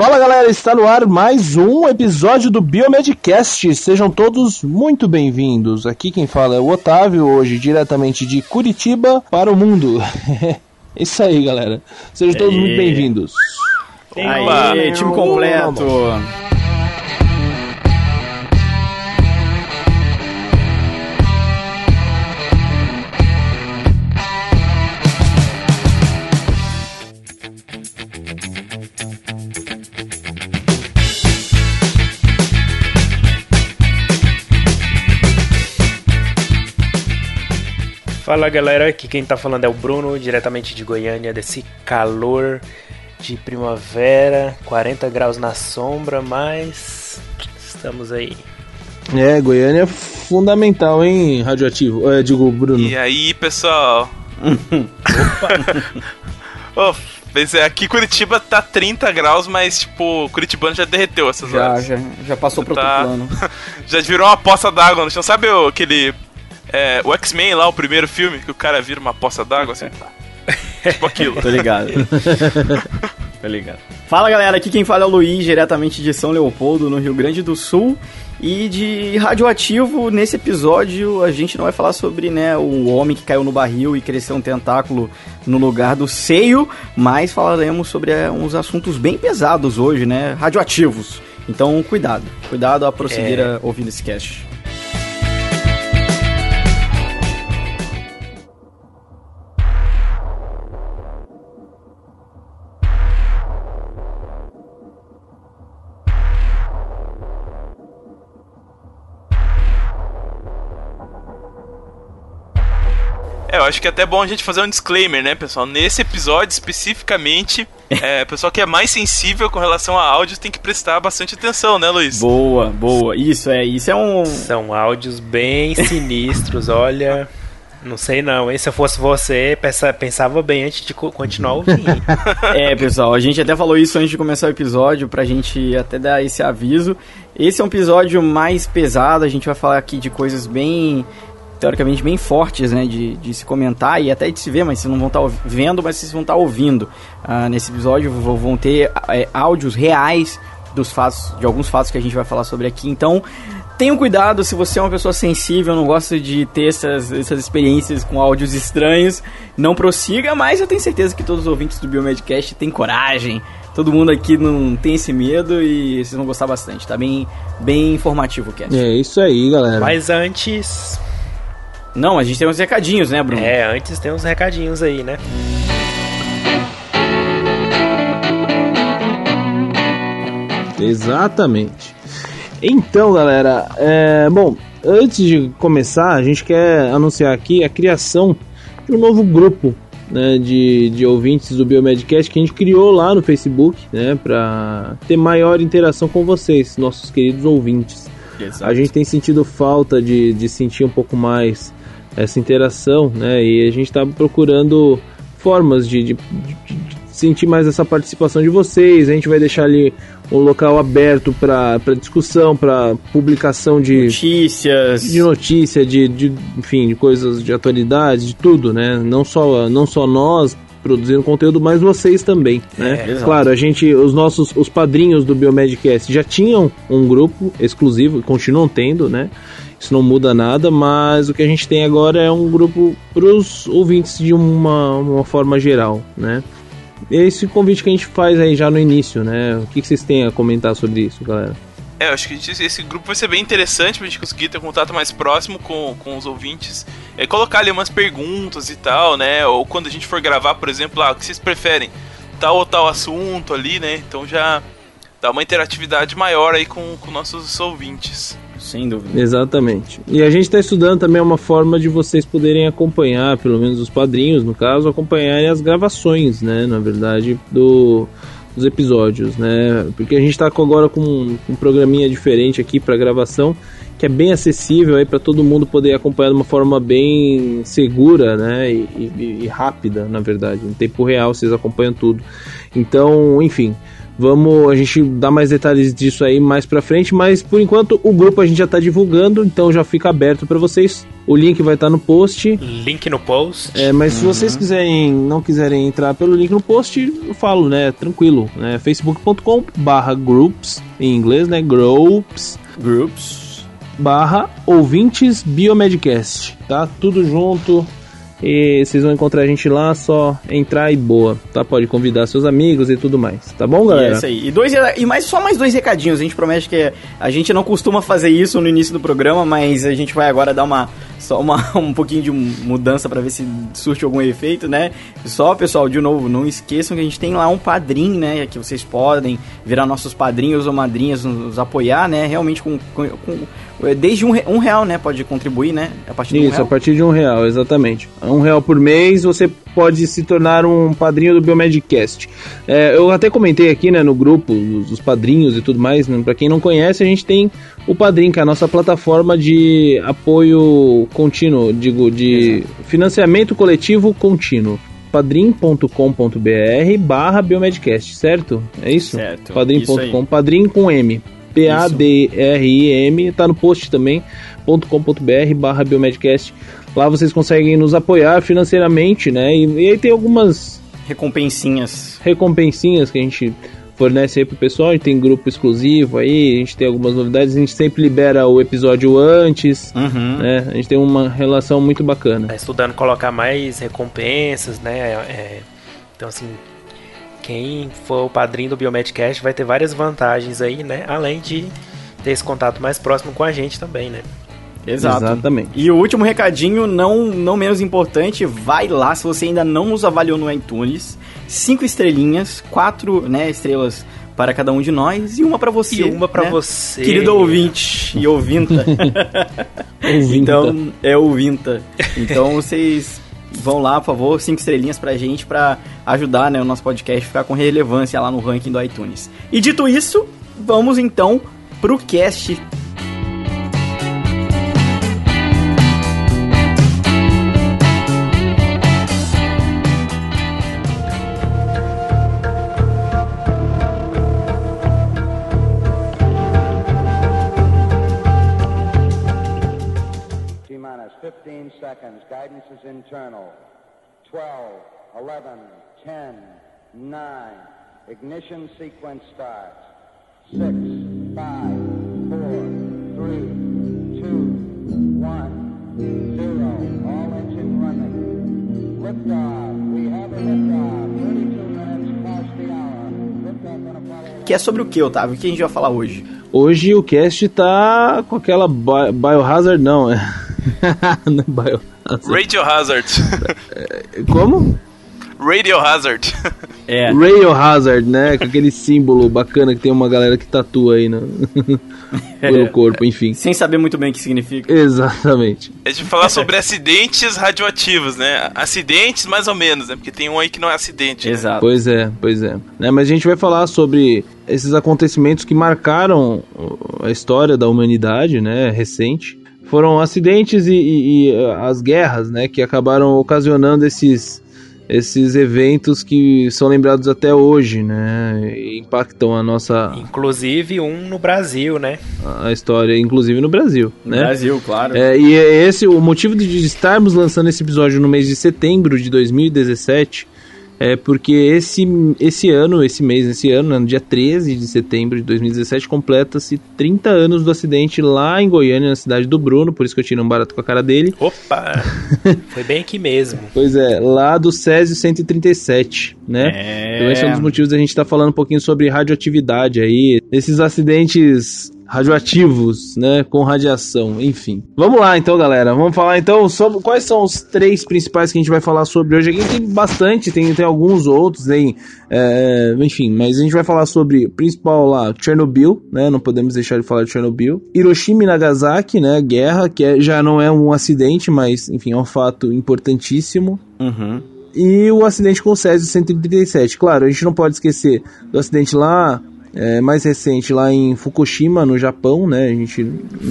Fala galera, está no ar mais um episódio do Biomedcast. Sejam todos muito bem-vindos. Aqui quem fala é o Otávio, hoje diretamente de Curitiba para o mundo. Isso aí, galera. Sejam todos muito bem-vindos. Aí, time completo. Fala galera, aqui quem tá falando é o Bruno, diretamente de Goiânia, desse calor de primavera, 40 graus na sombra, mas estamos aí. É, Goiânia é fundamental, hein, radioativo. É, digo, Bruno. E aí, pessoal? Opa! oh, é, aqui Curitiba tá 30 graus, mas tipo, Curitibano já derreteu essas já, horas. Já, já passou pro tá... outro plano. já virou uma poça d'água no chão. Sabe aquele é, o X-Men lá, o primeiro filme, que o cara vira uma poça d'água assim. tipo aquilo. Tô ligado. Tô ligado. Fala galera, aqui quem fala é o Luiz, diretamente de São Leopoldo, no Rio Grande do Sul. E de radioativo, nesse episódio a gente não vai falar sobre né, o homem que caiu no barril e cresceu um tentáculo no lugar do seio, mas falaremos sobre é, uns assuntos bem pesados hoje, né? Radioativos. Então, cuidado. Cuidado a prosseguir é... ouvindo esse cast. É, eu acho que é até bom a gente fazer um disclaimer, né, pessoal? Nesse episódio, especificamente, é, pessoal que é mais sensível com relação a áudios tem que prestar bastante atenção, né, Luiz? Boa, boa. Isso é, isso é um. São áudios bem sinistros, olha. Não sei não, hein? Se eu fosse você, pensava bem antes de continuar ouvindo. é, pessoal, a gente até falou isso antes de começar o episódio, pra gente até dar esse aviso. Esse é um episódio mais pesado, a gente vai falar aqui de coisas bem teoricamente bem fortes, né, de, de se comentar e até de se ver, mas vocês não vão estar tá vendo, mas vocês vão estar tá ouvindo. Uh, nesse episódio vão ter é, áudios reais dos fatos, de alguns fatos que a gente vai falar sobre aqui. Então, tenham cuidado se você é uma pessoa sensível, não gosta de ter essas, essas experiências com áudios estranhos, não prossiga, mas eu tenho certeza que todos os ouvintes do Biomedcast têm coragem. Todo mundo aqui não tem esse medo e vocês vão gostar bastante. Tá bem, bem informativo o cast. É isso aí, galera. Mas antes, não, a gente tem uns recadinhos, né, Bruno? É, antes tem uns recadinhos aí, né? Exatamente. Então, galera, é, bom, antes de começar, a gente quer anunciar aqui a criação de um novo grupo né, de, de ouvintes do Biomedcast que a gente criou lá no Facebook, né, para ter maior interação com vocês, nossos queridos ouvintes. Exato. A gente tem sentido falta de, de sentir um pouco mais essa interação, né? E a gente está procurando formas de, de, de, sentir mais essa participação de vocês. A gente vai deixar ali um local aberto para discussão, para publicação de notícias, de notícia, de, de enfim, de coisas de atualidade, de tudo, né? Não só não só nós produzindo conteúdo, mas vocês também, né? É, claro, a gente, os nossos, os padrinhos do Biomedcast já tinham um grupo exclusivo, continuam tendo, né? Isso não muda nada, mas o que a gente tem agora é um grupo para os ouvintes de uma, uma forma geral, né? Esse convite que a gente faz aí já no início, né? O que, vocês têm a comentar sobre isso, galera? É, eu acho que esse grupo vai ser bem interessante pra gente conseguir ter um contato mais próximo com, com os ouvintes. É, colocar ali umas perguntas e tal, né? Ou quando a gente for gravar, por exemplo, ah, o que vocês preferem? Tal ou tal assunto ali, né? Então já dá uma interatividade maior aí com, com nossos ouvintes. Sem dúvida. Exatamente. E a gente está estudando também uma forma de vocês poderem acompanhar, pelo menos os padrinhos, no caso, acompanharem as gravações, né? Na verdade, do, dos episódios, né? Porque a gente está agora com um, um programinha diferente aqui para gravação que é bem acessível aí para todo mundo poder acompanhar de uma forma bem segura, né, e, e, e, rápida, na verdade, em tempo real vocês acompanham tudo. Então, enfim, Vamos, a gente dá mais detalhes disso aí mais pra frente, mas por enquanto o grupo a gente já tá divulgando, então já fica aberto para vocês. O link vai estar tá no post. Link no post. É, mas uhum. se vocês quiserem, não quiserem entrar pelo link no post, eu falo, né? Tranquilo, né? facebook.com/groups em inglês, né? Groups. Groups barra ouvintes biomedcast, tá? Tudo junto, e vocês vão encontrar a gente lá, só entrar e boa, tá? Pode convidar seus amigos e tudo mais. Tá bom, galera? É isso aí. E, dois, e mais, só mais dois recadinhos. A gente promete que a gente não costuma fazer isso no início do programa, mas a gente vai agora dar uma só uma, um pouquinho de mudança para ver se surte algum efeito, né? Só, pessoal, de novo, não esqueçam que a gente tem lá um padrinho, né? Que vocês podem virar nossos padrinhos ou madrinhas, nos apoiar, né? Realmente com, com, com desde um, um, real, né? Pode contribuir, né? A partir de Isso, um a partir de um real, exatamente. Um real por mês você pode se tornar um padrinho do Biomedcast. É, eu até comentei aqui, né, no grupo, os, os padrinhos e tudo mais, né, para quem não conhece, a gente tem o Padrim, que é a nossa plataforma de apoio contínuo, digo, de Exato. financiamento coletivo contínuo padrim.com.br barra Biomedcast, certo? É isso? Certo. Padrim.com, padrim com M. P-A-D-R-I-M, tá no post também, .com.br barra Biomedcast. Lá vocês conseguem nos apoiar financeiramente, né? E, e aí tem algumas recompensinhas. Recompensinhas que a gente fornece aí pro pessoal, a gente tem grupo exclusivo aí, a gente tem algumas novidades, a gente sempre libera o episódio antes, uhum. né? A gente tem uma relação muito bacana. Tá estudando colocar mais recompensas, né? É, então assim, quem for o padrinho do Biomedcast vai ter várias vantagens aí, né? Além de ter esse contato mais próximo com a gente também, né? Exato. Exatamente. E o último recadinho, não, não menos importante, vai lá se você ainda não nos avaliou no iTunes. Cinco estrelinhas, quatro né, estrelas para cada um de nós e uma para você. E uma para né? você. Querido ouvinte e ouvinta. então, é ouvinta. Então vocês vão lá, por favor, cinco estrelinhas pra gente para ajudar né, o nosso podcast a ficar com relevância lá no ranking do iTunes. E dito isso, vamos então pro cast Internal. 12, 11, 10, 9. Ignition sequence starts. 6, 5, 4, 3, 2, 1, 0. All engine running. Liftoff. We have a liftoff. 32 minutes past the hour. Liftoff on Apollo... Que é sobre o que, Otávio? O que a gente vai falar hoje? Hoje o cast tá com aquela biohazard, não, é. não é biohazard. Radio Hazard. Como? Radio Hazard. É. Radio Hazard, né? Com aquele símbolo bacana que tem uma galera que tatua aí no, pelo corpo, enfim. Sem saber muito bem o que significa. Exatamente. É de falar sobre acidentes radioativos, né? Acidentes mais ou menos, né? Porque tem um aí que não é acidente. Né? Exato. Né? Pois é, pois é. Né? Mas a gente vai falar sobre esses acontecimentos que marcaram a história da humanidade, né? Recente foram acidentes e, e, e, as guerras, né, que acabaram ocasionando esses esses eventos que são lembrados até hoje, né? E impactam a nossa. Inclusive um no Brasil, né? A história, inclusive no Brasil. No né? Brasil, claro. É, e é esse o motivo de estarmos lançando esse episódio no mês de setembro de 2017 é porque esse, esse ano, esse mês, esse ano, né, no dia 13 de setembro de 2017, completa-se 30 anos do acidente lá em Goiânia, na cidade do Bruno, por isso que eu tirei um barato com a cara dele. Opa! Foi bem aqui mesmo. Pois é, lá do Césio 137, né? É... Então esse é um dos motivos da gente estar tá falando um pouquinho sobre radioatividade aí, esses acidentes radioativos, né, com radiação, enfim. Vamos lá então, galera. Vamos falar então sobre quais são os três principais que a gente vai falar sobre hoje. Aqui tem bastante, tem, tem alguns outros, tem, é, enfim, mas a gente vai falar sobre o principal lá, Chernobyl, né, não podemos deixar de falar de Chernobyl. Hiroshima e Nagasaki, né, guerra, que é, já não é um acidente, mas, enfim, é um fato importantíssimo. Uhum. E o acidente com o Césio 137. Claro, a gente não pode esquecer do acidente lá é, mais recente lá em Fukushima, no Japão, né? A gente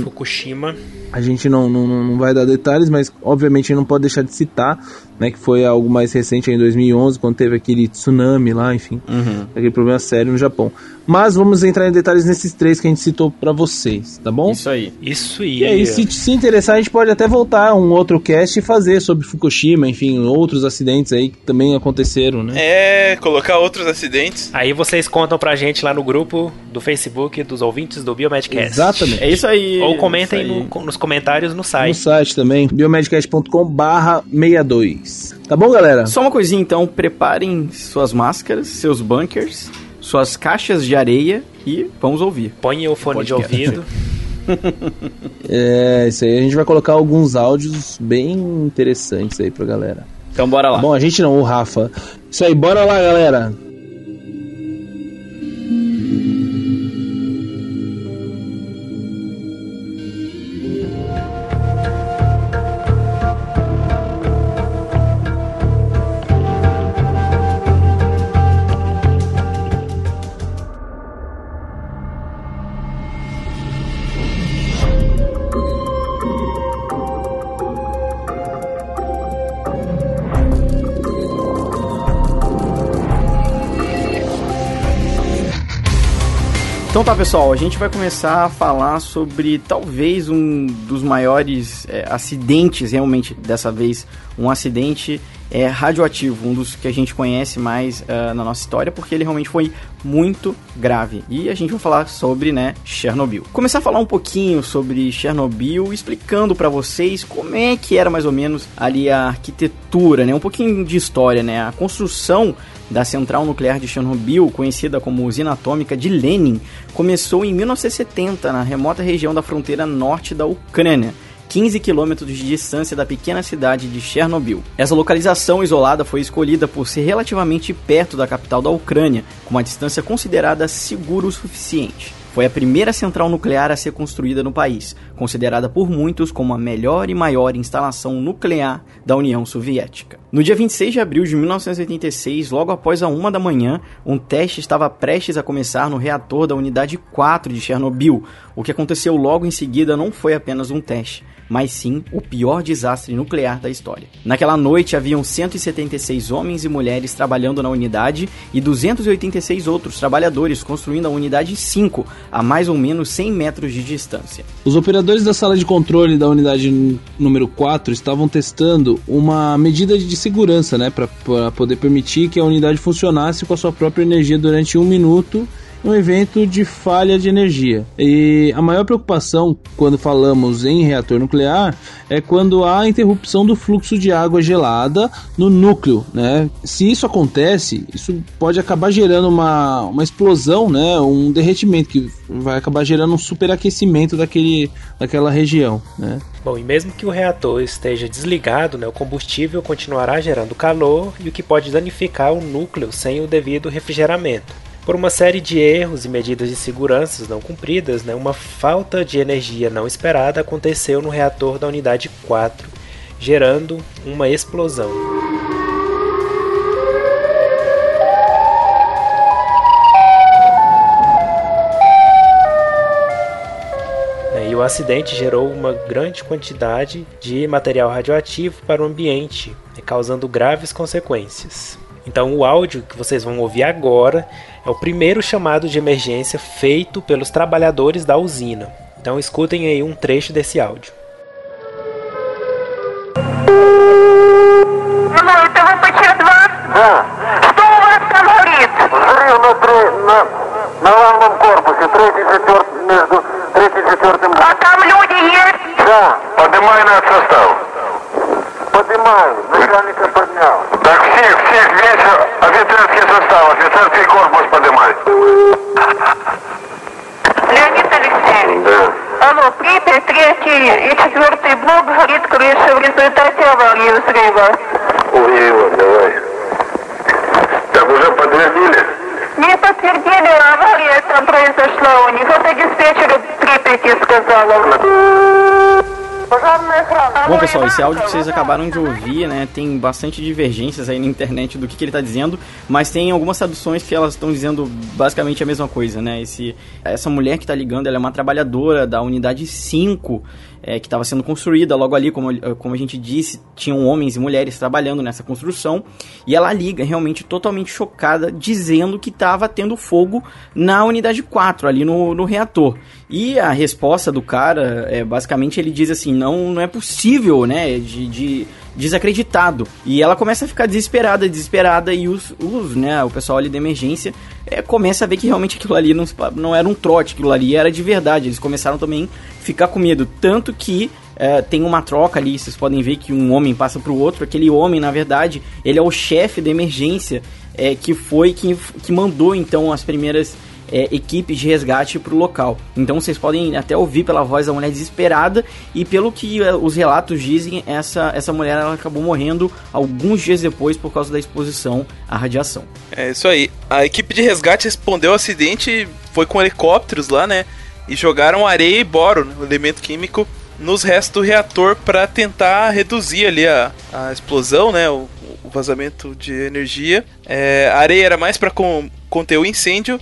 Fukushima A gente não, não, não vai dar detalhes, mas obviamente não pode deixar de citar, né, que foi algo mais recente em 2011, quando teve aquele tsunami lá, enfim, uhum. aquele problema sério no Japão. Mas vamos entrar em detalhes nesses três que a gente citou para vocês, tá bom? Isso aí. Isso aí. E aí, se se interessar, a gente pode até voltar a um outro cast e fazer sobre Fukushima, enfim, outros acidentes aí que também aconteceram, né? É, colocar outros acidentes. Aí vocês contam pra gente lá no grupo do Facebook dos ouvintes do Biomedcast. Exatamente. É isso aí. Ou comentem aí. No, nos comentários no site. No site também, biomedcast.com/barra 62 mais. Tá bom, galera? Só uma coisinha então, preparem suas máscaras, seus bunkers, suas caixas de areia e vamos ouvir. Põe o fone de ouvido. é, isso aí. A gente vai colocar alguns áudios bem interessantes aí pra galera. Então bora lá. Tá bom, a gente não, o Rafa. Isso aí, bora lá, galera. Tá, pessoal, a gente vai começar a falar sobre talvez um dos maiores é, acidentes, realmente, dessa vez, um acidente é, radioativo, um dos que a gente conhece mais ah, na nossa história, porque ele realmente foi muito grave. E a gente vai falar sobre, né, Chernobyl. Começar a falar um pouquinho sobre Chernobyl, explicando pra vocês como é que era mais ou menos ali a arquitetura, né, um pouquinho de história, né, a construção da central nuclear de Chernobyl, conhecida como usina atômica de Lenin, começou em 1970 na remota região da fronteira norte da Ucrânia. 15 quilômetros de distância da pequena cidade de Chernobyl. Essa localização isolada foi escolhida por ser relativamente perto da capital da Ucrânia, com uma distância considerada segura o suficiente. Foi a primeira central nuclear a ser construída no país, considerada por muitos como a melhor e maior instalação nuclear da União Soviética. No dia 26 de abril de 1986, logo após a uma da manhã, um teste estava prestes a começar no reator da unidade 4 de Chernobyl. O que aconteceu logo em seguida não foi apenas um teste, mas sim o pior desastre nuclear da história. Naquela noite haviam 176 homens e mulheres trabalhando na unidade e 286 outros trabalhadores construindo a unidade 5 a mais ou menos 100 metros de distância. Os operadores da sala de controle da unidade número 4 estavam testando uma medida de segurança, né, para poder permitir que a unidade funcionasse com a sua própria energia durante um minuto um evento de falha de energia. E a maior preocupação quando falamos em reator nuclear é quando há interrupção do fluxo de água gelada no núcleo, né? Se isso acontece, isso pode acabar gerando uma, uma explosão, né? Um derretimento que vai acabar gerando um superaquecimento daquele, daquela região, né? Bom, e mesmo que o reator esteja desligado, né, o combustível continuará gerando calor e o que pode danificar o núcleo sem o devido refrigeramento. Por uma série de erros e medidas de segurança não cumpridas, né, uma falta de energia não esperada aconteceu no reator da unidade 4, gerando uma explosão. né, E o acidente gerou uma grande quantidade de material radioativo para o ambiente, causando graves consequências. Então, o áudio que vocês vão ouvir agora é o primeiro chamado de emergência feito pelos trabalhadores da usina. Então, escutem aí um trecho desse áudio. Алло, это ВПЧ-2? Да, Что у вас там горит? взрыв на, тре- на, на главном корпусе, третий, четвертый, между третьим и четвертым. А там люди есть? Да, Поднимай над состав. Поднимаю, начальника поднял. Так всех, всех, весь офицерский состав, офицерский корпус поднимай. Леонид Алексеевич. Да. Алло, Припять, третий и четвертый блок горит крыша в результате аварии взрыва. Увидел, давай. Так уже подтвердили? Не подтвердили, авария там произошла у них. Это диспетчер Припяти сказала. Bom, pessoal, esse áudio que vocês acabaram de ouvir, né, tem bastante divergências aí na internet do que, que ele está dizendo, mas tem algumas traduções que elas estão dizendo basicamente a mesma coisa, né? Esse, essa mulher que está ligando, ela é uma trabalhadora da unidade 5 é, que estava sendo construída. Logo ali, como, como a gente disse, tinham homens e mulheres trabalhando nessa construção. E ela liga, realmente totalmente chocada, dizendo que estava tendo fogo na unidade 4, ali no, no reator. E a resposta do cara, é, basicamente, ele diz assim: não, não é possível, né? de, de desacreditado. E ela começa a ficar desesperada, desesperada, e os, os né, o pessoal ali da emergência é, começa a ver que realmente aquilo ali não, não era um trote, aquilo ali era de verdade. Eles começaram também a ficar com medo. Tanto que é, tem uma troca ali, vocês podem ver que um homem passa para o outro. Aquele homem, na verdade, ele é o chefe da emergência, é, que foi que, que mandou então as primeiras é, equipes de resgate para o local. Então vocês podem até ouvir pela voz da mulher desesperada e pelo que é, os relatos dizem, essa, essa mulher ela acabou morrendo alguns dias depois por causa da exposição à radiação. É isso aí. A equipe de resgate respondeu ao acidente, foi com helicópteros lá, né? E jogaram areia e boro, né, elemento químico, nos restos do reator para tentar reduzir ali a, a explosão, né? O, o vazamento de energia. É, a areia era mais para conter o incêndio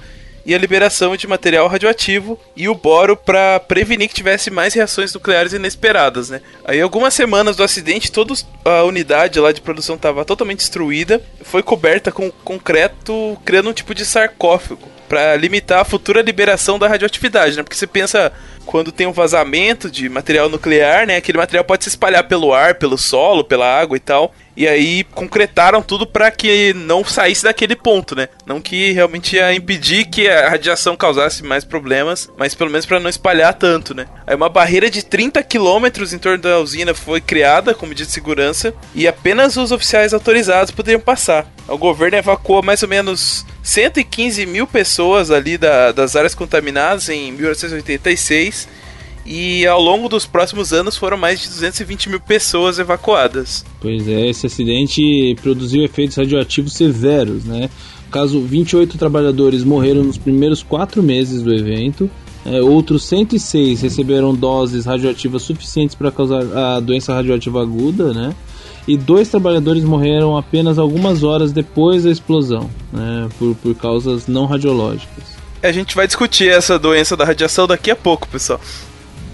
e a liberação de material radioativo e o boro para prevenir que tivesse mais reações nucleares inesperadas, né? Aí algumas semanas do acidente, toda a unidade lá de produção estava totalmente destruída, foi coberta com concreto, criando um tipo de sarcófago para limitar a futura liberação da radioatividade, né? Porque você pensa quando tem um vazamento de material nuclear, né? Aquele material pode se espalhar pelo ar, pelo solo, pela água e tal. E aí concretaram tudo para que não saísse daquele ponto, né? Não que realmente ia impedir que a radiação causasse mais problemas, mas pelo menos para não espalhar tanto, né? Aí uma barreira de 30 quilômetros em torno da usina foi criada como medida de segurança e apenas os oficiais autorizados poderiam passar. O governo evacuou mais ou menos 115 mil pessoas ali da, das áreas contaminadas em 1986 e ao longo dos próximos anos foram mais de 220 mil pessoas evacuadas. Pois é, esse acidente produziu efeitos radioativos severos, né? Caso, 28 trabalhadores morreram nos primeiros quatro meses do evento. É, outros 106 receberam doses radioativas suficientes para causar a doença radioativa aguda, né? E dois trabalhadores morreram apenas algumas horas depois da explosão, né? Por, por causas não radiológicas. A gente vai discutir essa doença da radiação daqui a pouco, pessoal.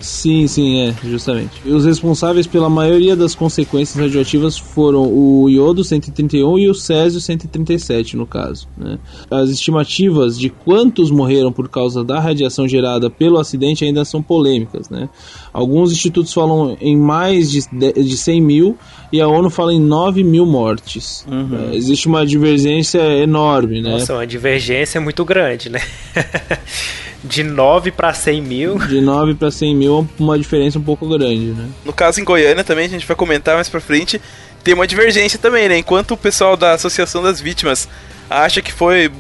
Sim, sim, é, justamente. E os responsáveis pela maioria das consequências radioativas foram o iodo 131 e o césio 137, no caso. Né? As estimativas de quantos morreram por causa da radiação gerada pelo acidente ainda são polêmicas. Né? Alguns institutos falam em mais de, de 100 mil e a ONU fala em 9 mil mortes. Uhum. É, existe uma divergência enorme, né? Nossa, uma divergência muito grande, né? De 9 para 100 mil. De 9 para 100 mil é uma diferença um pouco grande, né? No caso em Goiânia também, a gente vai comentar mais pra frente, tem uma divergência também, né? Enquanto o pessoal da Associação das Vítimas acha que foi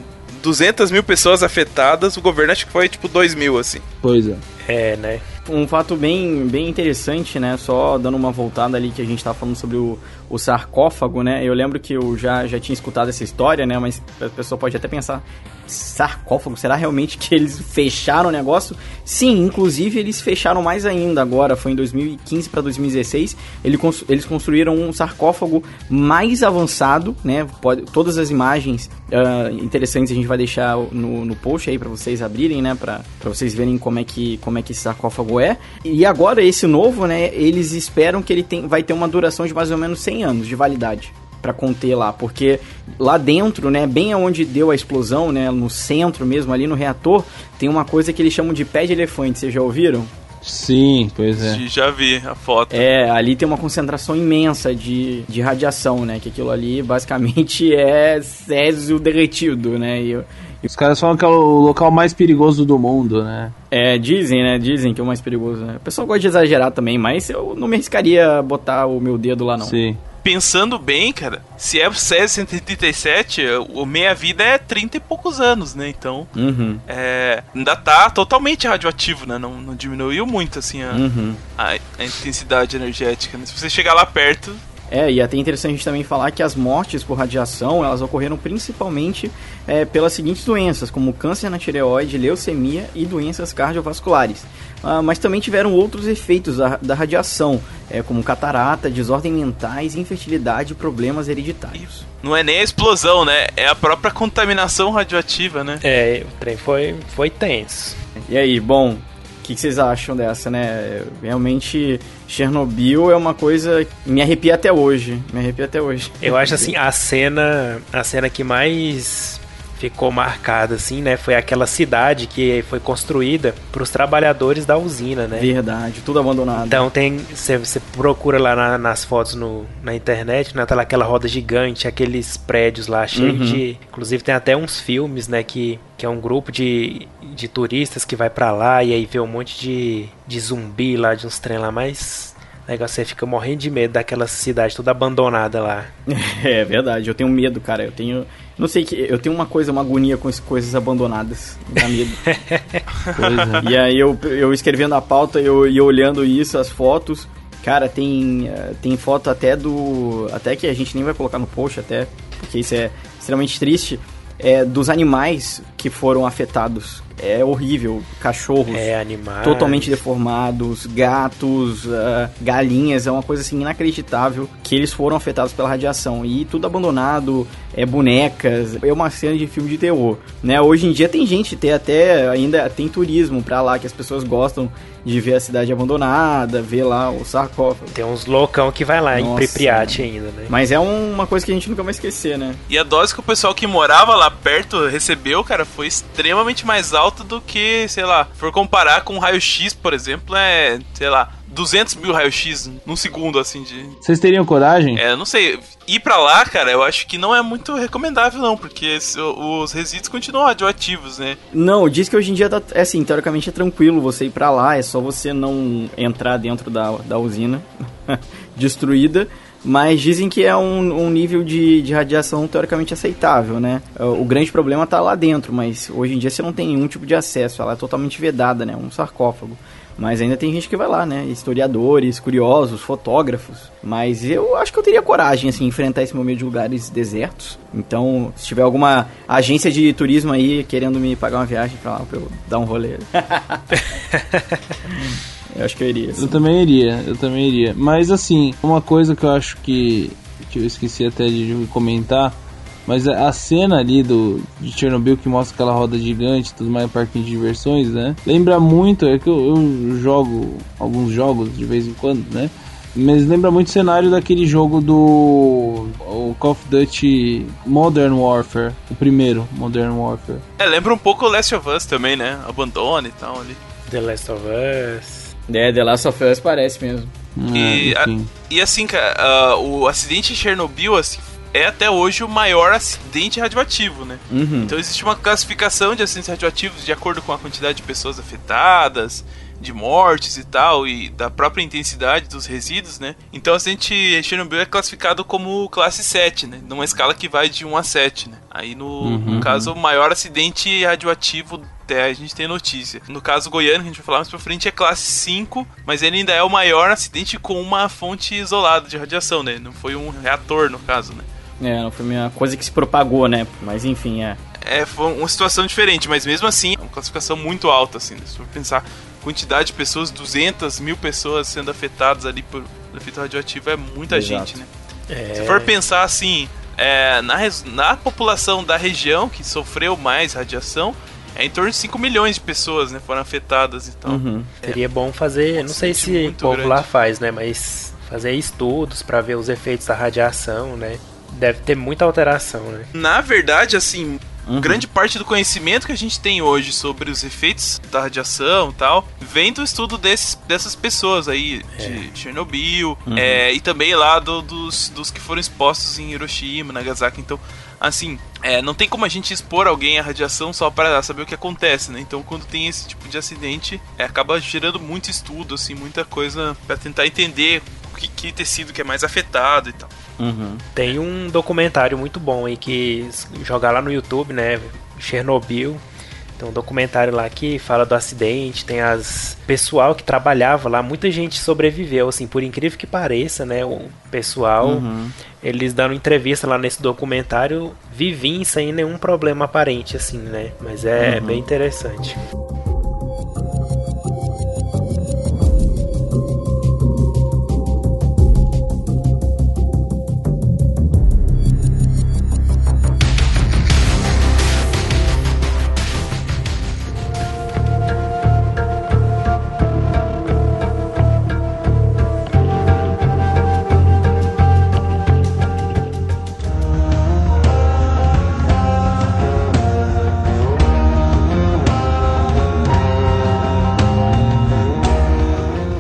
200 mil pessoas afetadas, o governo acha que foi tipo 2 mil, assim. Pois é. É, né? Um fato bem, bem interessante, né? Só dando uma voltada ali que a gente estava falando sobre o, o sarcófago, né? Eu lembro que eu já, já tinha escutado essa história, né? Mas a pessoa pode até pensar, sarcófago, será realmente que eles fecharam o negócio? Sim, inclusive eles fecharam mais ainda agora, foi em 2015 para 2016, eles construíram um sarcófago mais avançado, né? Pode, todas as imagens uh, interessantes a gente vai deixar no, no post aí para vocês abrirem, né? Para vocês verem como é que como é que esse sarcófago é. E agora esse novo, né? Eles esperam que ele tem, vai ter uma duração de mais ou menos 100 anos de validade para conter lá, porque lá dentro, né, bem aonde deu a explosão, né, no centro mesmo, ali no reator, tem uma coisa que eles chamam de pé de elefante, vocês já ouviram? Sim, pois é. Já vi a foto. É, ali tem uma concentração imensa de, de radiação, né? Que aquilo ali basicamente é césio derretido, né? E, os caras falam que é o local mais perigoso do mundo, né? É, dizem, né? Dizem que é o mais perigoso, né? O pessoal gosta de exagerar também, mas eu não me arriscaria botar o meu dedo lá, não. Sim pensando bem, cara, se é o Césio 137, o meia-vida é 30 e poucos anos, né? Então, uhum. é, ainda tá totalmente radioativo, né? Não, não diminuiu muito, assim, a, uhum. a, a, intensidade energética. Né? Se você chegar lá perto, É, e até interessante a gente também falar que as mortes por radiação, elas ocorreram principalmente é, pelas seguintes doenças, como câncer na tireoide, leucemia e doenças cardiovasculares. Ah, mas também tiveram outros efeitos da, da radiação, é, como catarata, desordem mentais, infertilidade e problemas hereditários. Não é nem a explosão, né? É a própria contaminação radioativa, né? É, o trem foi, foi tenso. E aí, bom, o que, que vocês acham dessa, né? Realmente, Chernobyl é uma coisa que me arrepia até hoje. Me arrepia até hoje. Eu acho assim, a cena, a cena que mais ficou marcada assim, né, foi aquela cidade que foi construída para os trabalhadores da usina, né? Verdade, tudo abandonado. Então tem, você procura lá na- nas fotos no, na internet, né, tá lá aquela roda gigante, aqueles prédios lá cheios Uhum. de, inclusive tem até uns filmes, né, que, que é um grupo de, de turistas que vai para lá e aí vê um monte de, de zumbi lá, de uns trem lá, mas o negócio você fica morrendo de medo daquela cidade toda abandonada lá. É verdade, eu tenho medo, cara. Eu tenho. Não sei que. Eu tenho uma coisa, uma agonia com as coisas abandonadas. Dá medo. É. e aí eu, eu escrevendo a pauta e eu, e eu olhando isso, as fotos. Cara, tem, eh, tem foto até do. Até que a gente nem vai colocar no post, até, porque isso é extremamente triste. É, dos animais que foram afetados. É horrível. Cachorros É, animais. totalmente deformados, gatos, ah, galinhas, é uma coisa assim inacreditável que eles foram afetados pela radiação e tudo abandonado, é bonecas, é uma cena de filme de terror, né? Hoje em dia tem gente, tem até ainda tem turismo pra lá que as pessoas gostam de ver a cidade abandonada, ver lá o sarcófago. Tem uns loucão que vai lá em Nossa. Pripyat ainda, né? Mas é um- uma coisa que a gente nunca vai esquecer, né? E a dose que o pessoal que morava lá perto recebeu, cara, foi extremamente mais alta do que, sei lá, for comparar com o raio-x, por exemplo, é, sei lá, 200 mil raio-x num segundo, assim, de... Vocês teriam coragem? É, não sei, ir pra lá, cara, eu acho que não é muito recomendável, não, porque os resíduos continuam radioativos, né? Não, diz que hoje em dia tá, é assim, teoricamente é tranquilo você ir pra lá, é só você não entrar dentro da, da usina destruída, mas dizem que é um, um nível de, de radiação teoricamente aceitável, né? O grande problema tá lá dentro, mas hoje em dia você não tem nenhum tipo de acesso, ela é totalmente vedada, né? Um sarcófago. Mas ainda tem gente que vai lá, né? Historiadores, curiosos, fotógrafos. Mas eu acho que eu teria coragem, assim, enfrentar esse meu medo de lugares desertos. Então, se tiver alguma agência de turismo aí querendo me pagar uma viagem pra lá pra eu dar um rolê. eu acho que eu iria. Eu assim. também iria, eu também iria. Mas assim, uma coisa que eu acho que, que eu esqueci até de comentar, mas a a cena ali do de Chernobyl que mostra aquela roda gigante, tudo mais parquinho de diversões, né? Lembra muito, é que eu, eu jogo alguns jogos de vez em quando, né? Mas lembra muito o cenário daquele jogo do o Call of Duty Modern Warfare, o primeiro Modern Warfare. É, lembra um pouco o Last of Us também, né? Abandone e tal ali. The Last of Us. É, The Last of Us parece mesmo. E, É, a- e assim, cara, ah, o acidente de Chernobyl, assim, é até hoje o maior acidente radioativo, né? Uhum. Então existe uma classificação de acidentes radioativos de acordo com a quantidade de pessoas afetadas, de mortes e tal, e da própria intensidade dos resíduos, né? Então o acidente de Chernobyl é classificado como classe 7, né? Numa escala que vai de 1 a 7, né? Aí no, no caso, o maior acidente radioativo até a gente tem notícia. No caso goiano, que a gente vai falar mais pra frente, é classe 5, mas ele ainda é o maior acidente com uma fonte isolada de radiação, né? Não foi um reator, no caso, né? É, não foi uma coisa que se propagou, né? Mas enfim, é. É, foi uma situação diferente, mas mesmo assim, é uma classificação muito alta, assim, né? Se for pensar, quantidade de pessoas, 200 mil pessoas sendo afetadas ali por efeito radioativo, é muita Exato. gente, né? É, Se for pensar assim, é, na, res- na população da região que sofreu mais radiação, é em torno de 5 milhões de pessoas, né, foram afetadas, então... Uhum. Seria bom fazer, não sei se o povo grande. lá faz, né? Mas fazer estudos pra ver os efeitos da radiação, né? Deve ter muita alteração, né? Na verdade, assim, Uhum. grande parte do conhecimento que a gente tem hoje sobre os efeitos da radiação e tal, vem do estudo desses, dessas pessoas aí, de Chernobyl, é, e também lá do- dos, dos que foram expostos em Hiroshima, Nagasaki. Então, assim, é, não tem como a gente expor alguém à radiação só para saber o que acontece, né? Então, quando tem esse tipo de acidente, é, acaba gerando muito estudo, assim, muita coisa para tentar entender o que, que tecido que é mais afetado e tal. Uhum. Tem um documentário muito bom aí que jogar lá no YouTube, né? Chernobyl. Tem um documentário lá que fala do acidente, tem as pessoal que trabalhava lá, muita gente sobreviveu, assim, por incrível que pareça, né? O pessoal, Uhum. eles dando entrevista lá nesse documentário, viviam sem nenhum problema aparente, assim, né? Mas é bem interessante.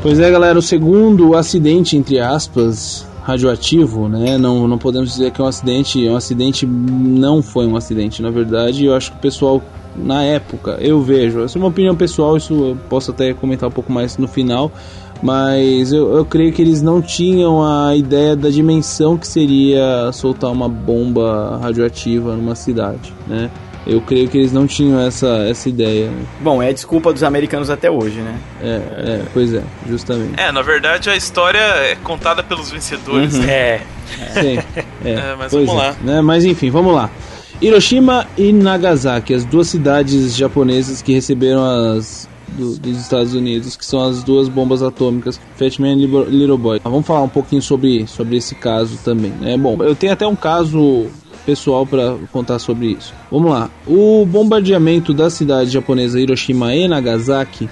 Pois é, galera, o segundo acidente, entre aspas, radioativo, né? Não, não podemos dizer que é um acidente. Um acidente não foi um acidente, na verdade. Eu acho que o pessoal, na época, eu vejo. Essa é uma opinião pessoal, isso eu posso até comentar um pouco mais no final. Mas eu, eu creio que eles não tinham a ideia da dimensão que seria soltar uma bomba radioativa numa cidade, né? Eu creio que eles não tinham essa, essa ideia. né? Bom, é a desculpa dos americanos até hoje, né? É, é, pois é, justamente. É, na verdade a história é contada pelos vencedores. né? É, Sim, é, É, mas pois vamos é, lá. né? Mas enfim, vamos lá. Hiroshima e Nagasaki, as duas cidades japonesas que receberam as do- dos Estados Unidos, que são as duas bombas atômicas, Fat Man e Little Boy. Mas Vamos falar um pouquinho sobre, sobre esse caso também, né? Bom, eu tenho até um caso pessoal para contar sobre isso. Vamos lá. O bombardeamento da cidade japonesa Hiroshima e Nagasaki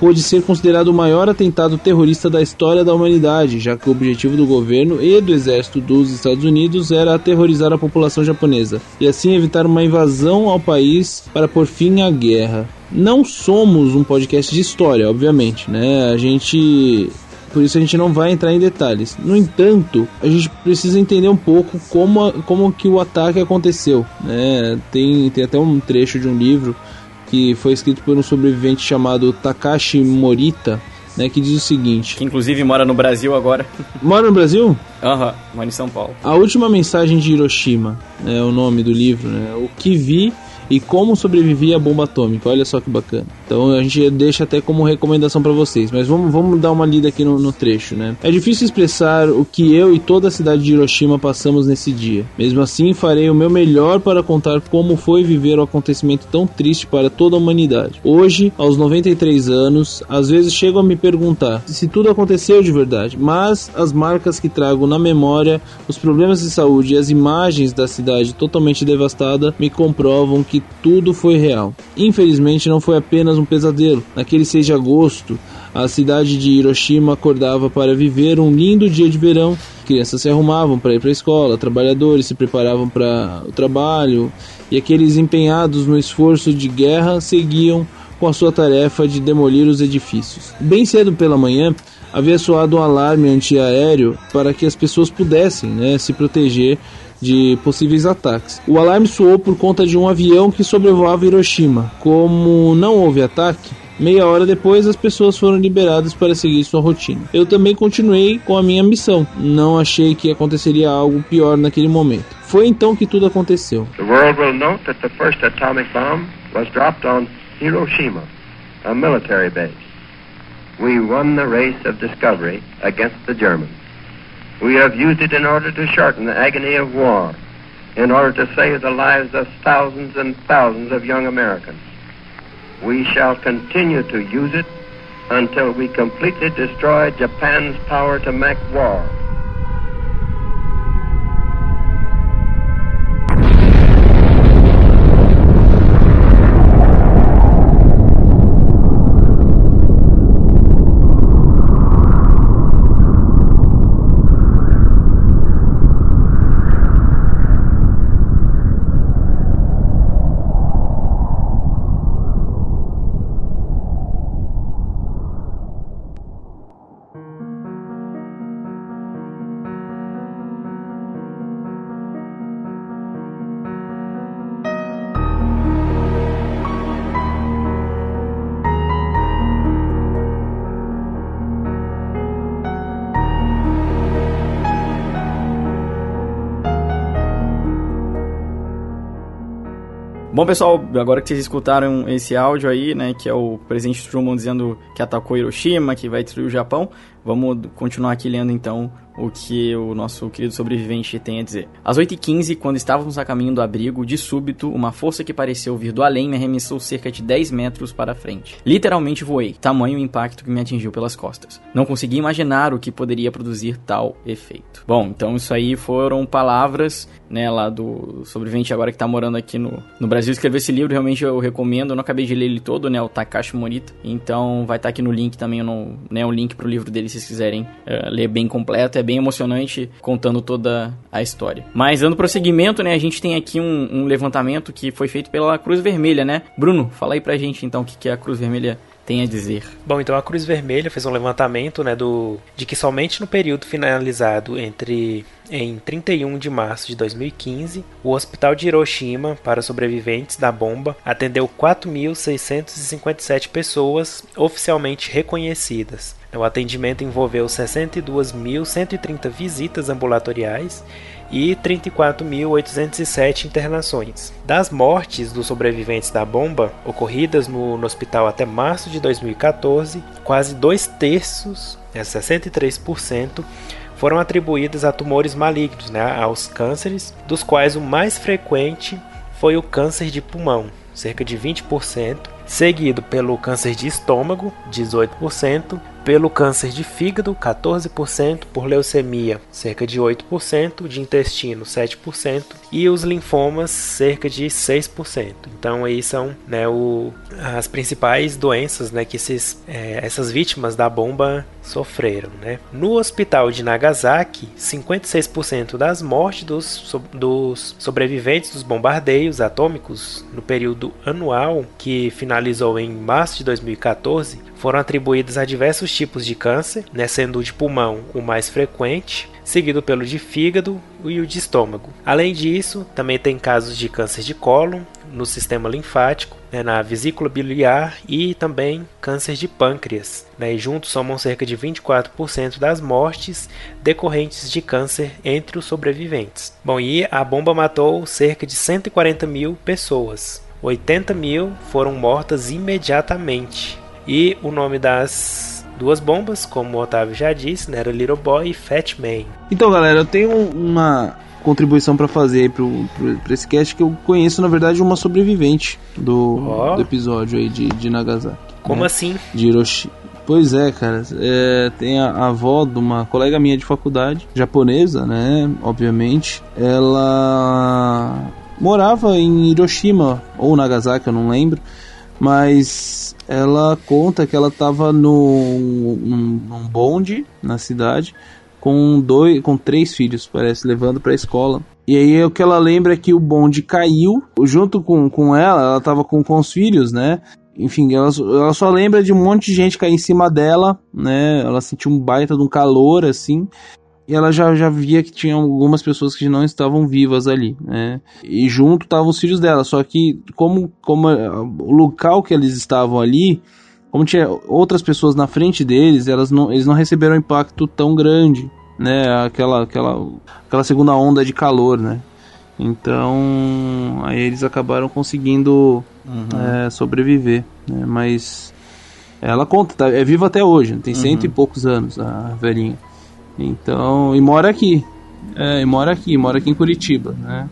pôde ser considerado o maior atentado terrorista da história da humanidade, já que o objetivo do governo e do exército dos Estados Unidos era aterrorizar a população japonesa e assim evitar uma invasão ao país para pôr fim à guerra. Não somos um podcast de história, obviamente, né? A gente por isso a gente não vai entrar em detalhes. No entanto, a gente precisa entender um pouco como, como que o ataque aconteceu. Né? Tem, tem até um trecho de um livro que foi escrito por um sobrevivente chamado Takashi Morita, né, que diz o seguinte: Que inclusive mora no Brasil agora. Mora no Brasil? Aham, mora em São Paulo. A última mensagem de Hiroshima é o nome do livro, né? O que vi e como sobrevivi à bomba atômica. Olha só que bacana. Então a gente deixa até como recomendação para vocês, mas vamos, vamos dar uma lida aqui no, no trecho, né? É difícil expressar o que eu e toda a cidade de Hiroshima passamos nesse dia. Mesmo assim, farei o meu melhor para contar como foi viver o acontecimento tão triste para toda a humanidade. Hoje, aos 93 anos, às vezes chego a me perguntar se tudo aconteceu de verdade, mas as marcas que trago na memória, os problemas de saúde e as imagens da cidade totalmente devastada me comprovam que tudo foi real. Infelizmente, não foi apenas um pesadelo. Naquele 6 de agosto, a cidade de Hiroshima acordava para viver um lindo dia de verão. Crianças se arrumavam para ir para a escola, trabalhadores se preparavam para o trabalho e aqueles empenhados no esforço de guerra seguiam com a sua tarefa de demolir os edifícios. Bem cedo pela manhã, havia soado um alarme antiaéreo para que as pessoas pudessem né, se proteger de possíveis ataques. O alarme soou por conta de um avião que sobrevoava Hiroshima. Como não houve ataque, meia hora depois as pessoas foram liberadas para seguir sua rotina. Eu também continuei com a minha missão. Não achei que aconteceria algo pior naquele momento. Foi então que tudo aconteceu. The world will note that the first atomic bomb was dropped on Hiroshima, a military base. We won the race of discovery against the Germans. We have used it in order to shorten the agony of war, in order to save the lives of thousands and thousands of young Americans. We shall continue to use it until we completely destroy Japan's power to make war. Bom, pessoal, agora que vocês escutaram esse áudio aí, né, que é o presidente Truman dizendo que atacou Hiroshima, que vai destruir o Japão, vamos continuar aqui lendo então o que o nosso querido sobrevivente tem a dizer. Às 8h15, quando estávamos a caminho do abrigo, de súbito, uma força que pareceu vir do além me arremessou cerca de 10 metros para frente. Literalmente voei, tamanho o impacto que me atingiu pelas costas. Não consegui imaginar o que poderia produzir tal efeito. Bom, então isso aí foram palavras, né, lá do sobrevivente agora que está morando aqui no, no Brasil. Escreveu esse livro, realmente eu recomendo. Eu não acabei de ler ele todo, né, o Takashi Morita. Então vai estar tá aqui no link também, no, né, o link pro livro dele se vocês quiserem uh, ler bem completo. É bem emocionante contando toda a história. Mas dando prosseguimento, né, a gente tem aqui um, um levantamento que foi feito pela Cruz Vermelha, né? Bruno, fala aí pra gente então o que, que a Cruz Vermelha tem a dizer? Bom, então a Cruz Vermelha fez um levantamento né, do, de que somente no período finalizado entre em 31 de março de 2015, o Hospital de Hiroshima para sobreviventes da bomba atendeu 4.657 pessoas oficialmente reconhecidas. O atendimento envolveu 62.130 visitas ambulatoriais e 34.807 internações. Das mortes dos sobreviventes da bomba ocorridas no, no hospital até março de 2014, quase dois terços, né, 63%, foram atribuídas a tumores malignos, né, aos cânceres, dos quais o mais frequente foi o câncer de pulmão, cerca de 20%, seguido pelo câncer de estômago, 18%, pelo câncer de fígado, 14%, por leucemia, cerca de 8%, de intestino, 7%, e os linfomas, cerca de 6%. Então, aí são né, o, as principais doenças né, que esses, é, essas vítimas da bomba sofreram. Né? No hospital de Nagasaki, 56% das mortes dos, dos sobreviventes dos bombardeios atômicos no período anual, que finalizou em março de 2014, foram atribuídas a diversos tipos de câncer, né, sendo o de pulmão o mais frequente, seguido pelo de fígado e o de estômago. Além disso, também tem casos de câncer de cólon, no sistema linfático, né, na vesícula biliar e também câncer de pâncreas. Né, e juntos somam cerca de 24% das mortes decorrentes de câncer entre os sobreviventes. Bom, e a bomba matou cerca de 140 mil pessoas. 80 mil foram mortas imediatamente e o nome das duas bombas, como o Otávio já disse, né, era Little Boy e Fat Man. Então, galera, eu tenho uma contribuição para fazer para esse cast que eu conheço, na verdade, uma sobrevivente do, oh. do episódio aí de, de Nagasaki. Como né? assim? De Hiroshima. Pois é, cara. É, tem a, a, avó de uma colega minha de faculdade, japonesa, né? Obviamente. Ela morava em Hiroshima ou Nagasaki, eu não lembro. Mas ela conta que ela estava num, num, bonde na cidade com dois, com três filhos, parece, levando para a escola. E aí o que ela lembra é que o bonde caiu, junto com, com ela, ela tava com, com os filhos, né? Enfim, ela, ela só lembra de um monte de gente cair em cima dela, né? Ela sentiu um baita de um calor, assim e ela já, já via que tinha algumas pessoas que não estavam vivas ali, né? E junto estavam os filhos dela, só que como, como eh, o local que eles estavam ali, como tinha outras pessoas na frente deles, elas não, eles não receberam um impacto tão grande, né? Aquela, aquela, aquela segunda onda de calor, né? Então, aí eles acabaram conseguindo uhum. é, sobreviver, né? Mas ela conta, tá, é viva até hoje, tem cento uhum. e poucos anos a velhinha. Então, e mora aqui. É, e mora aqui, mora aqui em Curitiba, né?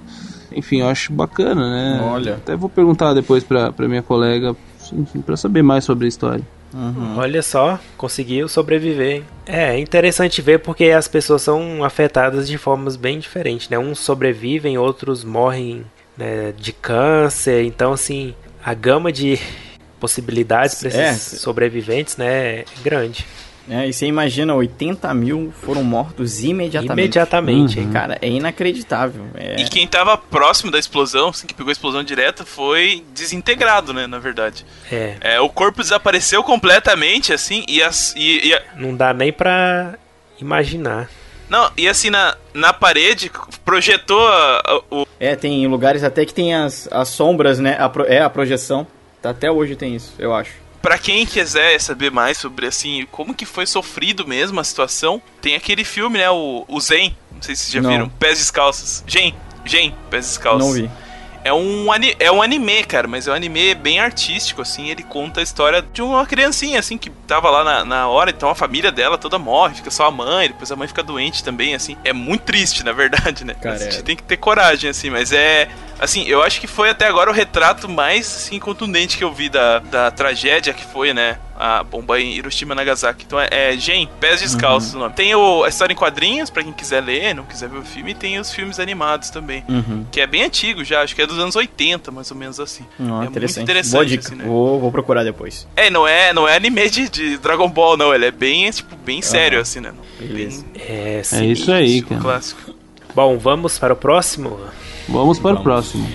Enfim, eu acho bacana, né? Olha. Até vou perguntar depois pra, pra minha colega, enfim, pra saber mais sobre a história. Uhum. Olha só, conseguiu sobreviver. É, é interessante ver porque as pessoas são afetadas de formas bem diferentes, né? Uns sobrevivem, outros morrem né, de câncer. Então, assim, a gama de possibilidades para esses é. sobreviventes, né, é grande. É, e você imagina, 80 mil foram mortos imediatamente. Imediatamente, uhum. Cara, é inacreditável. É... E quem tava próximo da explosão, assim, que pegou a explosão direta, foi desintegrado, né, na verdade. É. é o corpo desapareceu completamente, assim, e as... E, e a... Não dá nem pra imaginar. Não, e assim, na, na parede, projetou a, a, o... É, tem lugares até que tem as, as sombras, né, a, é, a projeção. Até hoje tem isso, eu acho. Para quem quiser saber mais sobre assim como que foi sofrido mesmo a situação, tem aquele filme, né, o, o Zen, não sei se vocês já não. viram, Pés Descalços. Gen, Gen, Pés Descalços. Não vi. É um, é um anime, cara, mas é um anime bem artístico, assim. Ele conta a história de uma criancinha, assim, que tava lá na, na hora, então a família dela toda morre, fica só a mãe, depois a mãe fica doente também, assim. É muito triste, na verdade, né? Cara, a gente é. tem que ter coragem, assim, mas é. Assim, eu acho que foi até agora o retrato mais assim, contundente que eu vi da, da tragédia que foi, né? A bomba em Hiroshima e Nagasaki. Então é, é Gen, Pés Descalços o nome. Tem o, a história em quadrinhos, pra quem quiser ler, não quiser ver o filme, e tem os filmes animados também. Uhum. Que é bem antigo já, acho que é dos anos 80, mais ou menos assim. É muito interessante. interessante. Boa dica. assim, né? vou, vou procurar depois. É, não é, não é anime de, de Dragon Ball, não. Ele é bem, tipo, bem sério, assim, né? Beleza. É, É sim. isso aí, Um cara. clássico. Bom, vamos para o próximo. Vamos para o próximo.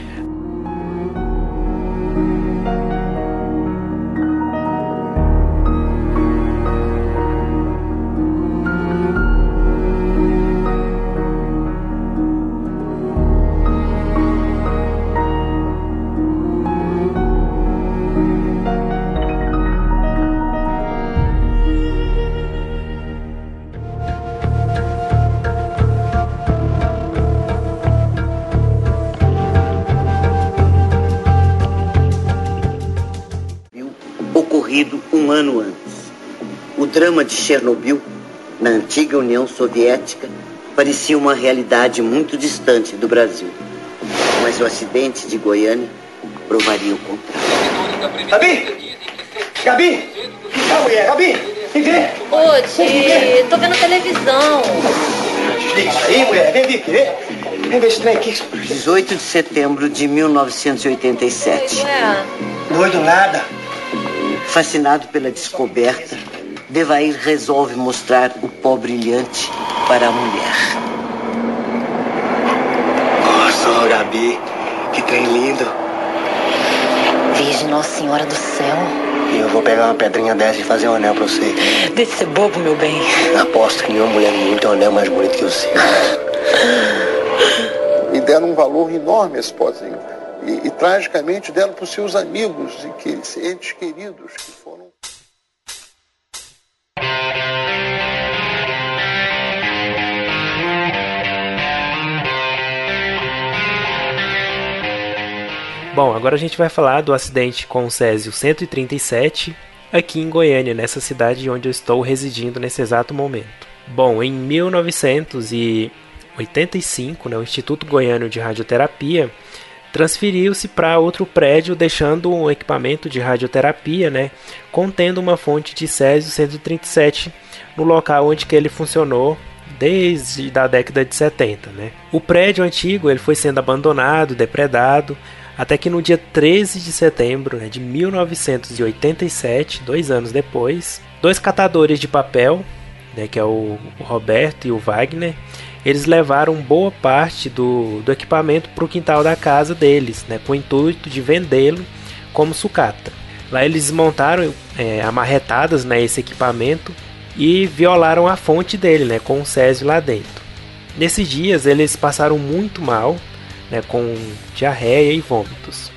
Um ano antes. O drama de Chernobyl, na antiga União Soviética, parecia uma realidade muito distante do Brasil. Mas o acidente de Goiânia provaria o contrário. Gabi! Gabi! Que tal, mulher? Gabi! Vem ver! Ô, Ti, tô vendo televisão. Desliga isso aí, mulher. Vem vir, vem. Vem ver esse trem aqui. 18 de setembro de 1987. Ué, Doido nada. Fascinado pela descoberta, Devair resolve mostrar o pó brilhante para a mulher. Nossa, Gabi. Que trem lindo. Virgem Nossa Senhora do Céu. E eu vou pegar uma pedrinha dessa e fazer um anel pra você. Deixa de ser bobo, meu bem. Aposto que nenhuma mulher no mundo tem um anel mais bonito que o seu. e deram um valor enorme a esse pozinho. E, e tragicamente deram para os seus amigos e que, entes queridos que foram. Bom, agora a gente vai falar do acidente com o Césio 137 aqui em Goiânia, nessa cidade onde eu estou residindo nesse exato momento. Bom, em 1985, né, o Instituto Goiano de Radioterapia transferiu-se para outro prédio, deixando um equipamento de radioterapia, né, contendo uma fonte de Césio 137 no local onde que ele funcionou desde a década de 70, né? O prédio antigo ele foi sendo abandonado, depredado, até que no dia 13 de setembro né, de 1987, dois anos depois, dois catadores de papel, né, que é o Roberto e o Wagner, eles levaram boa parte do, do equipamento para o quintal da casa deles, né, com o intuito de vendê-lo como sucata. Lá eles desmontaram é, amarretadas né, esse equipamento e violaram a fonte dele, né, com o Césio lá dentro. Nesses dias eles passaram muito mal, né, com diarreia e vômitos.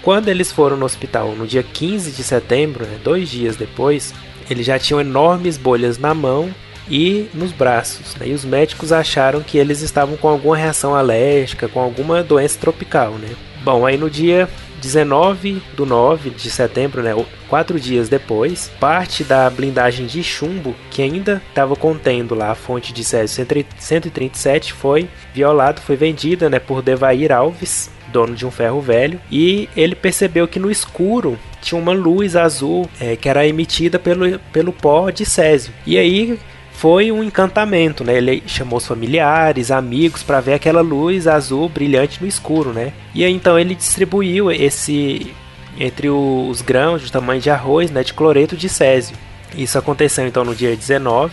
Quando eles foram no hospital no dia 15 de setembro, né, dois dias depois, eles já tinham enormes bolhas na mão e nos braços. Né, e os médicos acharam que eles estavam com alguma reação alérgica, com alguma doença tropical. Né. Bom, aí no dia 19 do 9 de setembro, né, quatro dias depois, parte da blindagem de chumbo que ainda estava contendo lá a fonte de Césio 137 foi violado, foi vendida né, por Devair Alves, dono de um ferro velho, e ele percebeu que no escuro tinha uma luz azul é, que era emitida pelo, pelo pó de Césio. E aí foi um encantamento, né? Ele chamou os familiares, amigos para ver aquela luz azul brilhante no escuro, né? E aí então ele distribuiu esse entre os grãos do tamanho de arroz, né, de cloreto de césio. Isso aconteceu então no dia 19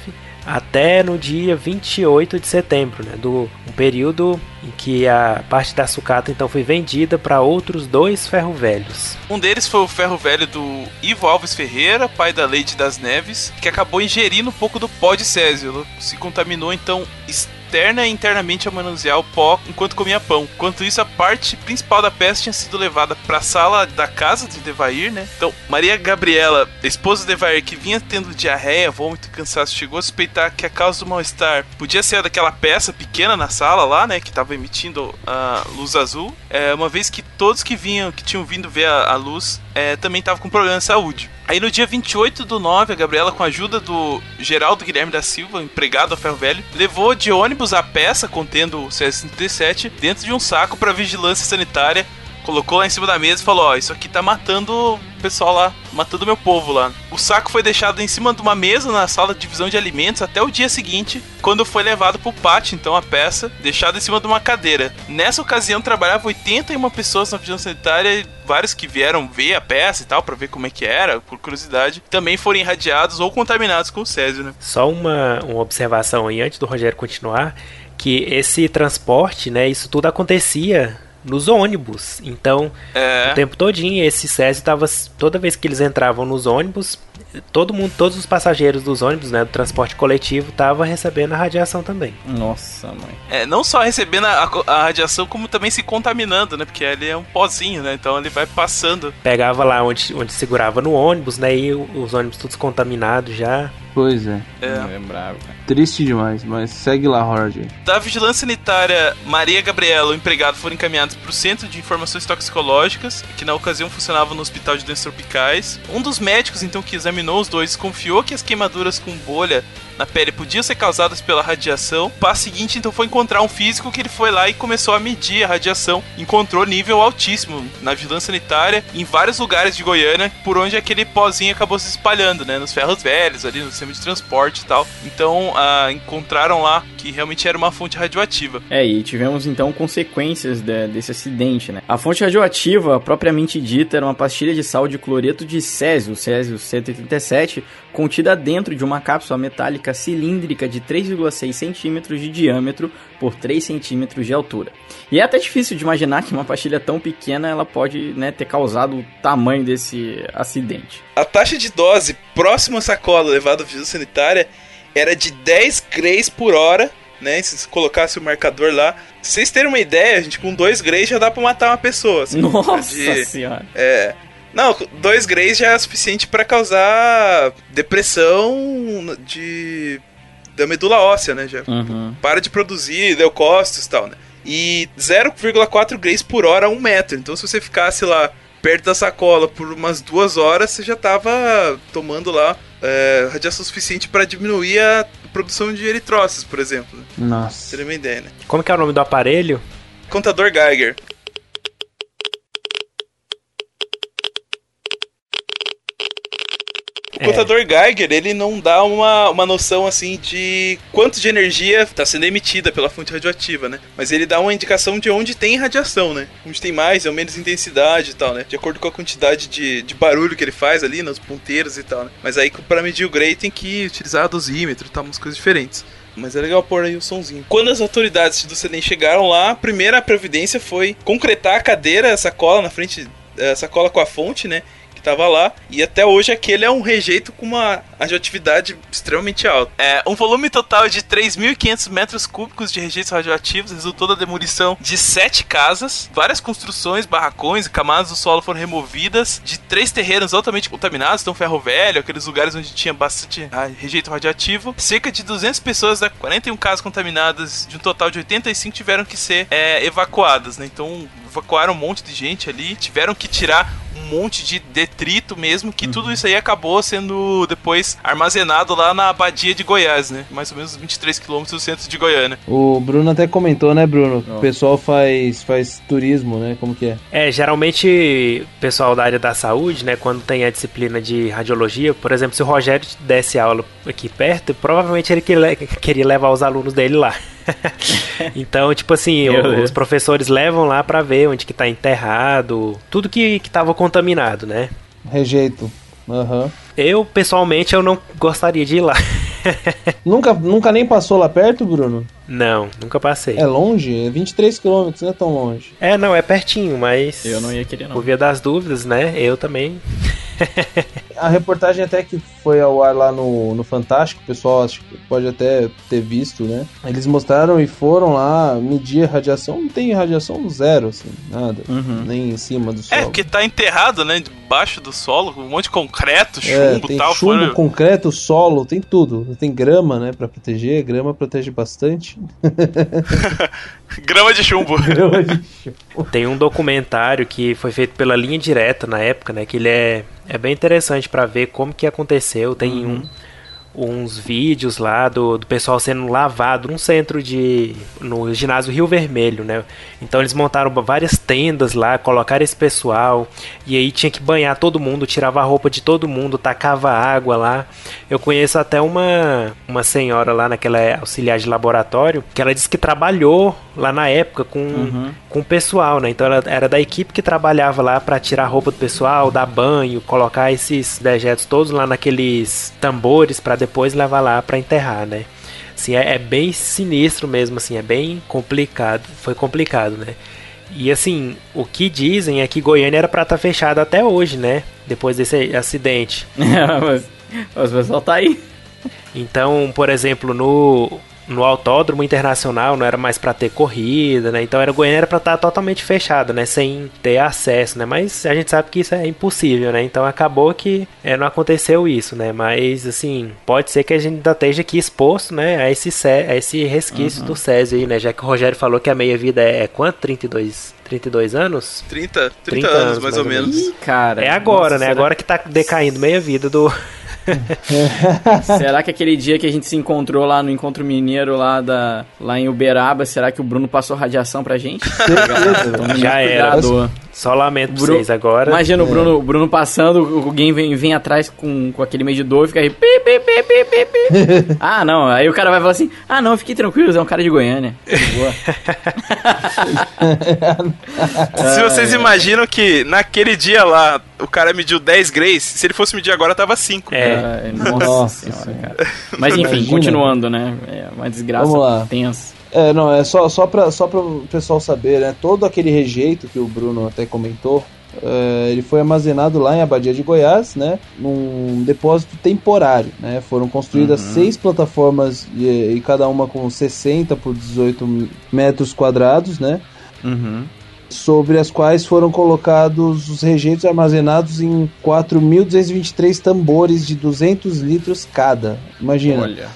até no dia 28 de setembro, né, do um período em que a parte da sucata então foi vendida para outros dois ferro velhos. Um deles foi o ferro velho do Ivo Alves Ferreira, pai da Leite das Neves, que acabou ingerindo um pouco do pó de Césio. Se contaminou então e internamente a manusear o pó enquanto comia pão. Enquanto isso, a parte principal da peça tinha sido levada para a sala da casa de Devair, né? Então, Maria Gabriela, esposa de Devair, que vinha tendo diarreia, vômito e cansaço, chegou a suspeitar que a causa do mal-estar podia ser daquela peça pequena na sala lá, né? Que estava emitindo a luz azul. É, uma vez que todos que vinham, que tinham vindo ver a, a luz, é, também estavam com problema de saúde. Aí no dia 28 do 9, a Gabriela, com a ajuda do Geraldo Guilherme da Silva, empregado a Ferro Velho, levou de ônibus a peça contendo o CS-37 dentro de um saco para vigilância sanitária colocou lá em cima da mesa e falou: Ó, isso aqui tá matando pessoal lá, matando meu povo lá. O saco foi deixado em cima de uma mesa na sala de divisão de alimentos até o dia seguinte, quando foi levado pro pátio, então a peça, deixada em cima de uma cadeira. Nessa ocasião trabalhava 81 pessoas na vigilância sanitária e vários que vieram ver a peça e tal, para ver como é que era, por curiosidade, também foram irradiados ou contaminados com o Césio, né? Só uma, uma observação aí antes do Rogério continuar, que esse transporte, né, isso tudo acontecia nos ônibus. Então, É. o tempo todinho esse Césio tava toda vez que eles entravam nos ônibus, todo mundo, todos os passageiros dos ônibus, né, do transporte coletivo, tava recebendo a radiação também. Nossa, mãe. É, não só recebendo a, a radiação, como também se contaminando, né? Porque ele é um pozinho, né? Então ele vai passando. Pegava lá onde, onde segurava no ônibus, né, e os ônibus todos contaminados já. Pois é. É. É bravo, cara. Triste demais, mas segue lá, Roger. Da vigilância sanitária, Maria e Gabriela, o empregado, foram encaminhados para o Centro de Informações Toxicológicas, que na ocasião funcionava no Hospital de Doenças Tropicais. Um dos médicos, então, que examinou os dois, confiou que as queimaduras com bolha na pele podiam ser causadas pela radiação. O passo seguinte, então, foi encontrar um físico que ele foi lá e começou a medir a radiação. Encontrou nível altíssimo na vigilância sanitária em vários lugares de Goiânia, por onde aquele pozinho acabou se espalhando, né? Nos ferros velhos, ali no sistema de transporte e tal. Então, ah, encontraram lá que realmente era uma fonte radioativa. É, e tivemos então consequências de- desse acidente, né? A fonte radioativa, propriamente dita, era uma pastilha de sal de cloreto de césio, césio 187, contida dentro de uma cápsula metálica cilíndrica de 3,6 centímetros de diâmetro por 3 centímetros de altura. E é até difícil de imaginar que uma pastilha tão pequena ela pode né, ter causado o tamanho desse acidente. A taxa de dose próxima à sacola levada à vigilância sanitária era de 10 grays por hora, né? Se colocasse o marcador lá. Pra vocês terem uma ideia, gente, com 2 grays já dá pra matar uma pessoa. assim, Nossa de- senhora! É. Não, 2 grays já é suficiente pra causar depressão de da medula óssea, né? Já Uhum. para de produzir leucócitos e tal, né? E 0,4 grays por hora a um metro. Então, se você ficasse lá perto da sacola por umas duas horas, você já tava tomando lá é, radiação suficiente para diminuir a produção de eritrócitos, por exemplo. Nossa. Seria uma ideia, né? Como que é o nome do aparelho? Contador Geiger. O É. contador Geiger, ele não dá uma, uma noção assim de quanto de energia está sendo emitida pela fonte radioativa, né? Mas ele dá uma indicação de onde tem radiação, né? Onde tem mais ou menos intensidade e tal, né? De acordo com a quantidade de, de barulho que ele faz ali nos ponteiros e tal, né? Mas aí para medir o Gray tem que utilizar dosímetro e tal, umas coisas diferentes. Mas é legal pôr aí o sonzinho. Quando as autoridades do CENEM chegaram lá, a primeira providência foi concretar a cadeira, a sacola na frente, a sacola com a fonte, né? Que tava lá. E até hoje aquele é um rejeito com uma radioatividade extremamente alta. É, um volume total de 3.500 metros cúbicos de rejeitos radioativos resultou da demolição de sete casas, várias construções, barracões e camadas do solo foram removidas, de três terrenos altamente contaminados, então ferro velho, aqueles lugares onde tinha bastante ah, rejeito radioativo. Cerca de 200 pessoas da 41 casas contaminadas, de um total de 85 tiveram que ser é, evacuadas, né? Então evacuaram um monte de gente ali, tiveram que tirar um monte de detrito mesmo, que tudo isso aí acabou sendo depois armazenado lá na Abadia de Goiás, né? Mais ou menos 23 quilômetros do centro de Goiânia. O Bruno até comentou, né, Bruno? O pessoal faz, faz turismo, né? Como que é? É, geralmente o pessoal da área da saúde, né, quando tem a disciplina de radiologia, por exemplo, se o Rogério desse aula aqui perto, provavelmente ele queria levar os alunos dele lá. então, tipo assim, o- os professores levam lá pra ver onde que tá enterrado, tudo que, que tava contaminado, né? Rejeito. Aham. Eu, pessoalmente, eu não gostaria de ir lá. Nunca, nunca nem passou lá perto, Bruno? não, nunca passei. É longe? É 23 quilômetros, não é tão longe. É, não, é pertinho, mas... Eu não ia querer, não. Por via das dúvidas, né? Eu também. a reportagem até que foi ao ar lá no, no Fantástico, o pessoal acho que pode até ter visto, né? Eles mostraram e foram lá medir a radiação, não tem radiação zero, assim, nada, Uhum. nem em cima do É, solo. porque tá enterrado, né? Debaixo do solo, com um monte de concreto, É, chumbo e tem tal. chumbo, fora- concreto, solo, tem tudo. Tem grama, né, pra proteger. Grama protege bastante. Grama de chumbo. grama de... Tem um documentário que foi feito pela linha direta na época, né? Que ele é, é bem interessante pra ver como que aconteceu. Tem um, uns vídeos lá do, do pessoal sendo lavado num centro de. no ginásio Rio Vermelho, né? Então eles montaram várias tendas lá, colocaram esse pessoal, e aí tinha que banhar todo mundo, tirava a roupa de todo mundo, tacava água lá. Eu conheço até uma, uma senhora lá naquela auxiliar de laboratório, que ela disse que trabalhou lá na época com, com o pessoal, né? Então ela era da equipe que trabalhava lá para tirar a roupa do pessoal, dar banho, colocar esses dejetos todos lá naqueles tambores para depois levar lá para enterrar, né? Assim, é, é bem sinistro mesmo, assim, é bem complicado. Foi complicado, né? E assim, o que dizem é que Goiânia era pra estar fechada até hoje, né? Depois desse acidente. mas, mas o pessoal tá aí. Então, por exemplo, no, no Autódromo Internacional não era mais pra ter corrida, né? Então era Goiânia era pra estar totalmente fechada, né? Sem ter acesso, né? Mas a gente sabe que isso é impossível, né? Então acabou que é, não aconteceu isso, né? Mas assim, pode ser que a gente ainda esteja aqui exposto, né? A esse, Cé- a esse resquício do Césio aí, né? Já que o Rogério falou que a meia-vida é, é quanto? 32, 32 anos? 30, 30, 30 anos, anos, mais ou menos. Ih, cara. É agora, nossa, né? será- Agora que tá decaindo meia-vida do... Será que aquele dia que a gente se encontrou lá no Encontro Mineiro lá, da, lá em Uberaba, será que o Bruno passou radiação pra gente? Já era. cuidado. Só lamento pra Bru- vocês agora. Imagina o Bruno, o Bruno passando, alguém vem, vem atrás com, com aquele medidor e fica aí. Pi, pi, pi, pi, pi, pi. ah, não. Aí o cara vai falar assim: Ah, não, fique tranquilo, é um cara de Goiânia. Boa. Se vocês imaginam que naquele dia lá o cara mediu 10 grays, se ele fosse medir agora tava 5. É. Ai, nossa, Nossa senhora, Senhora. cara. Mas enfim, Imagina. continuando, né? É uma desgraça Vamos lá. tensa. É, não, é só, só para só o pessoal saber, né? Todo aquele rejeito que o Bruno até comentou, é, ele foi armazenado lá em Abadia de Goiás, né? Num depósito temporário, né? Foram construídas seis plataformas e, e cada uma com 60 por 18 metros quadrados, né? Uhum. Sobre as quais foram colocados os rejeitos armazenados em 4.223 tambores de 200 litros cada. Imagina. Olha.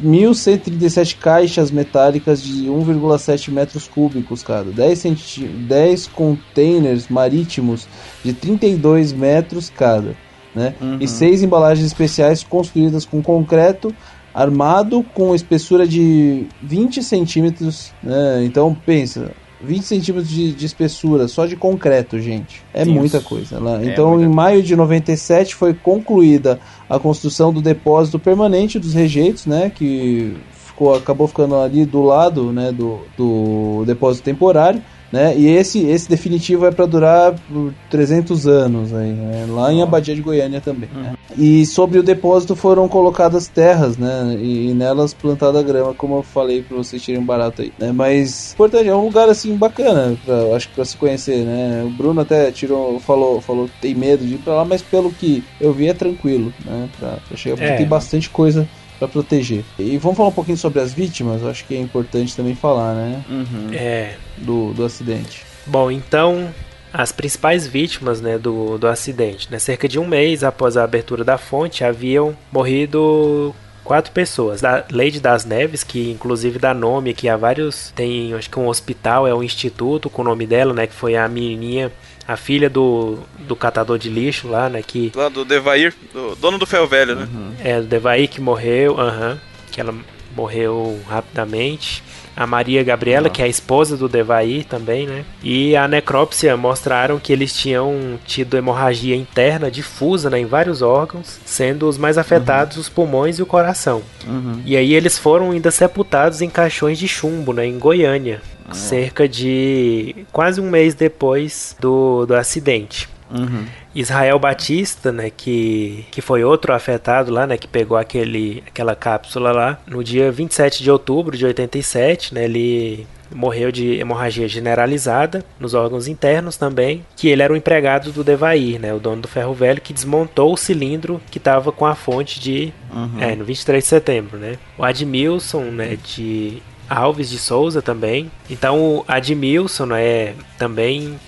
1.137 caixas metálicas de 1,7 metros cúbicos cada, 10, centi 10 containers marítimos de 32 metros cada, né? Uhum. E seis embalagens especiais construídas com concreto armado com espessura de 20 centímetros, né? Então pensa, 20 centímetros de, de espessura só de concreto, gente. É Isso. muita coisa. Lá. É Então, em maio de 97 foi concluída a construção do depósito permanente dos rejeitos, né? Que ficou, acabou ficando ali do lado, né? Do, do depósito temporário. Né? E esse, esse definitivo é para durar por 300 anos aí, né? lá em Abadia de Goiânia também. né? E sobre o depósito foram colocadas terras, né? E, e nelas plantada grama, como eu falei para vocês tirem barato aí. Né? Mas importante, é um lugar assim bacana, pra, acho que para se conhecer, né? O Bruno até tirou, falou, falou que tem medo de ir para lá, mas pelo que eu vi é tranquilo, né? Pra, pra chegar, porque É. tem bastante coisa para proteger. E vamos falar um pouquinho sobre as vítimas, acho que é importante também falar, né? Uhum. É. Do, do acidente. Bom, então as principais vítimas né, do, do acidente. Né, cerca de um mês após a abertura da fonte, haviam morrido quatro pessoas. Da Lady das Neves, que inclusive dá nome aqui a vários. Tem acho que um hospital, é um instituto com o nome dela, né? Que foi a menininha, a filha do, do catador de lixo lá, né? Que Lá do Devair, do dono do ferro velho, né? é o Devaí que morreu, aham, que ela morreu rapidamente. A Maria Gabriela, que é a esposa do Devaí também, né? E a necrópsia mostraram que eles tinham tido hemorragia interna difusa né, em vários órgãos, sendo os mais afetados os pulmões e o coração. Uhum. E aí eles foram ainda sepultados em caixões de chumbo, né, em Goiânia, cerca de quase um mês depois do, do acidente. Uhum. Israel Batista, né, que, que foi outro afetado lá, né, que pegou aquele, aquela cápsula lá, no dia 27 de outubro de 87, né, ele morreu de hemorragia generalizada nos órgãos internos também, que ele era o empregado do Devair, né, o dono do ferro velho, que desmontou o cilindro que estava com a fonte de, Uhum. é, no 23 de setembro, né. O Admilson, né, de Alves de Souza também. Então o Admilson é também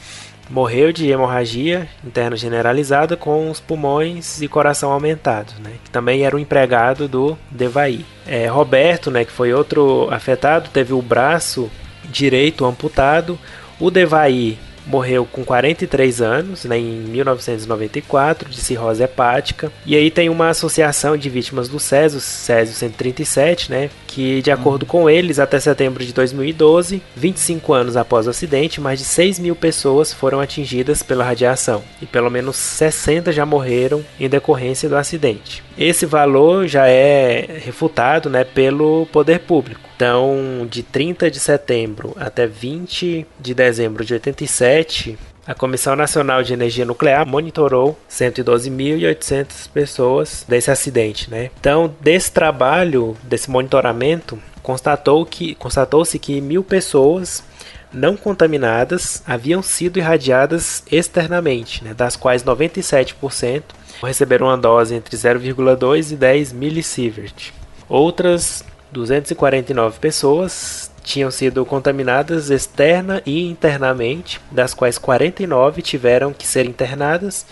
morreu de hemorragia interna generalizada com os pulmões e coração aumentados, né? Que também era um empregado do Devaí. É, Roberto, né, que foi outro afetado, teve o braço direito amputado. O Devaí morreu com 43 anos, né, em 1994, de cirrose hepática. E aí tem uma associação de vítimas do Césio, Césio 137, né, que de acordo com eles, até setembro de 2012, 25 anos após o acidente, mais de 6 mil pessoas foram atingidas pela radiação e pelo menos 60 já morreram em decorrência do acidente. Esse valor já é refutado né, pelo poder público. Então, de 30 de setembro até 20 de dezembro de 87, a Comissão Nacional de Energia Nuclear monitorou 112.800 pessoas desse acidente, né? Então, desse trabalho, desse monitoramento, constatou que constatou-se que mil pessoas não contaminadas haviam sido irradiadas externamente, né? das quais 97% receberam uma dose entre 0,2 e 10 milisievert. Outras 249 pessoas tinham sido contaminadas externa e internamente, das quais 49 tiveram que ser internadas,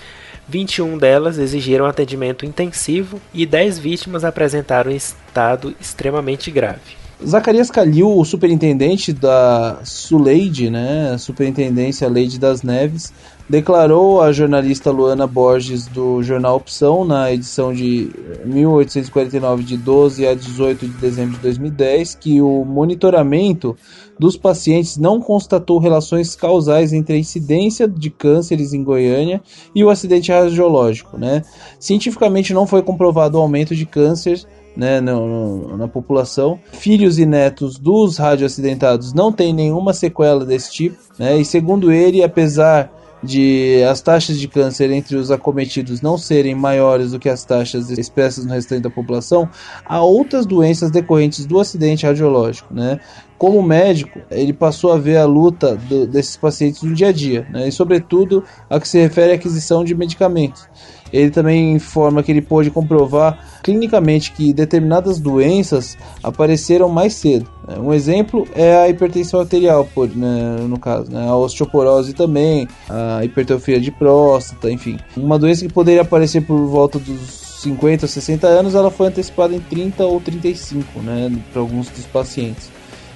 21 delas exigiram atendimento intensivo e 10 vítimas apresentaram estado extremamente grave. Zacarias Calil, o superintendente da Suleide, né, Superintendência Leide das Neves, declarou à jornalista Luana Borges do jornal Opção, na edição de 1849, de 12 a 18 de dezembro de 2010, que o monitoramento dos pacientes não constatou relações causais entre a incidência de cânceres em Goiânia e o acidente radiológico. Né? Cientificamente não foi comprovado o aumento de câncer né, no, no, na população. Filhos e netos dos radioacidentados não têm nenhuma sequela desse tipo, né, e segundo ele, apesar de as taxas de câncer entre os acometidos não serem maiores do que as taxas expressas no restante da população, há outras doenças decorrentes do acidente radiológico, né? Como médico, ele passou a ver a luta do, desses pacientes no dia a dia, né? e sobretudo a que se refere à aquisição de medicamentos. Ele também informa que ele pôde comprovar clinicamente que determinadas doenças apareceram mais cedo. Um exemplo é a hipertensão arterial, né, no caso, né, a osteoporose também, a hipertrofia de próstata, enfim. Uma doença que poderia aparecer por volta dos 50 ou 60 anos, ela foi antecipada em 30 ou 35, né, para alguns dos pacientes.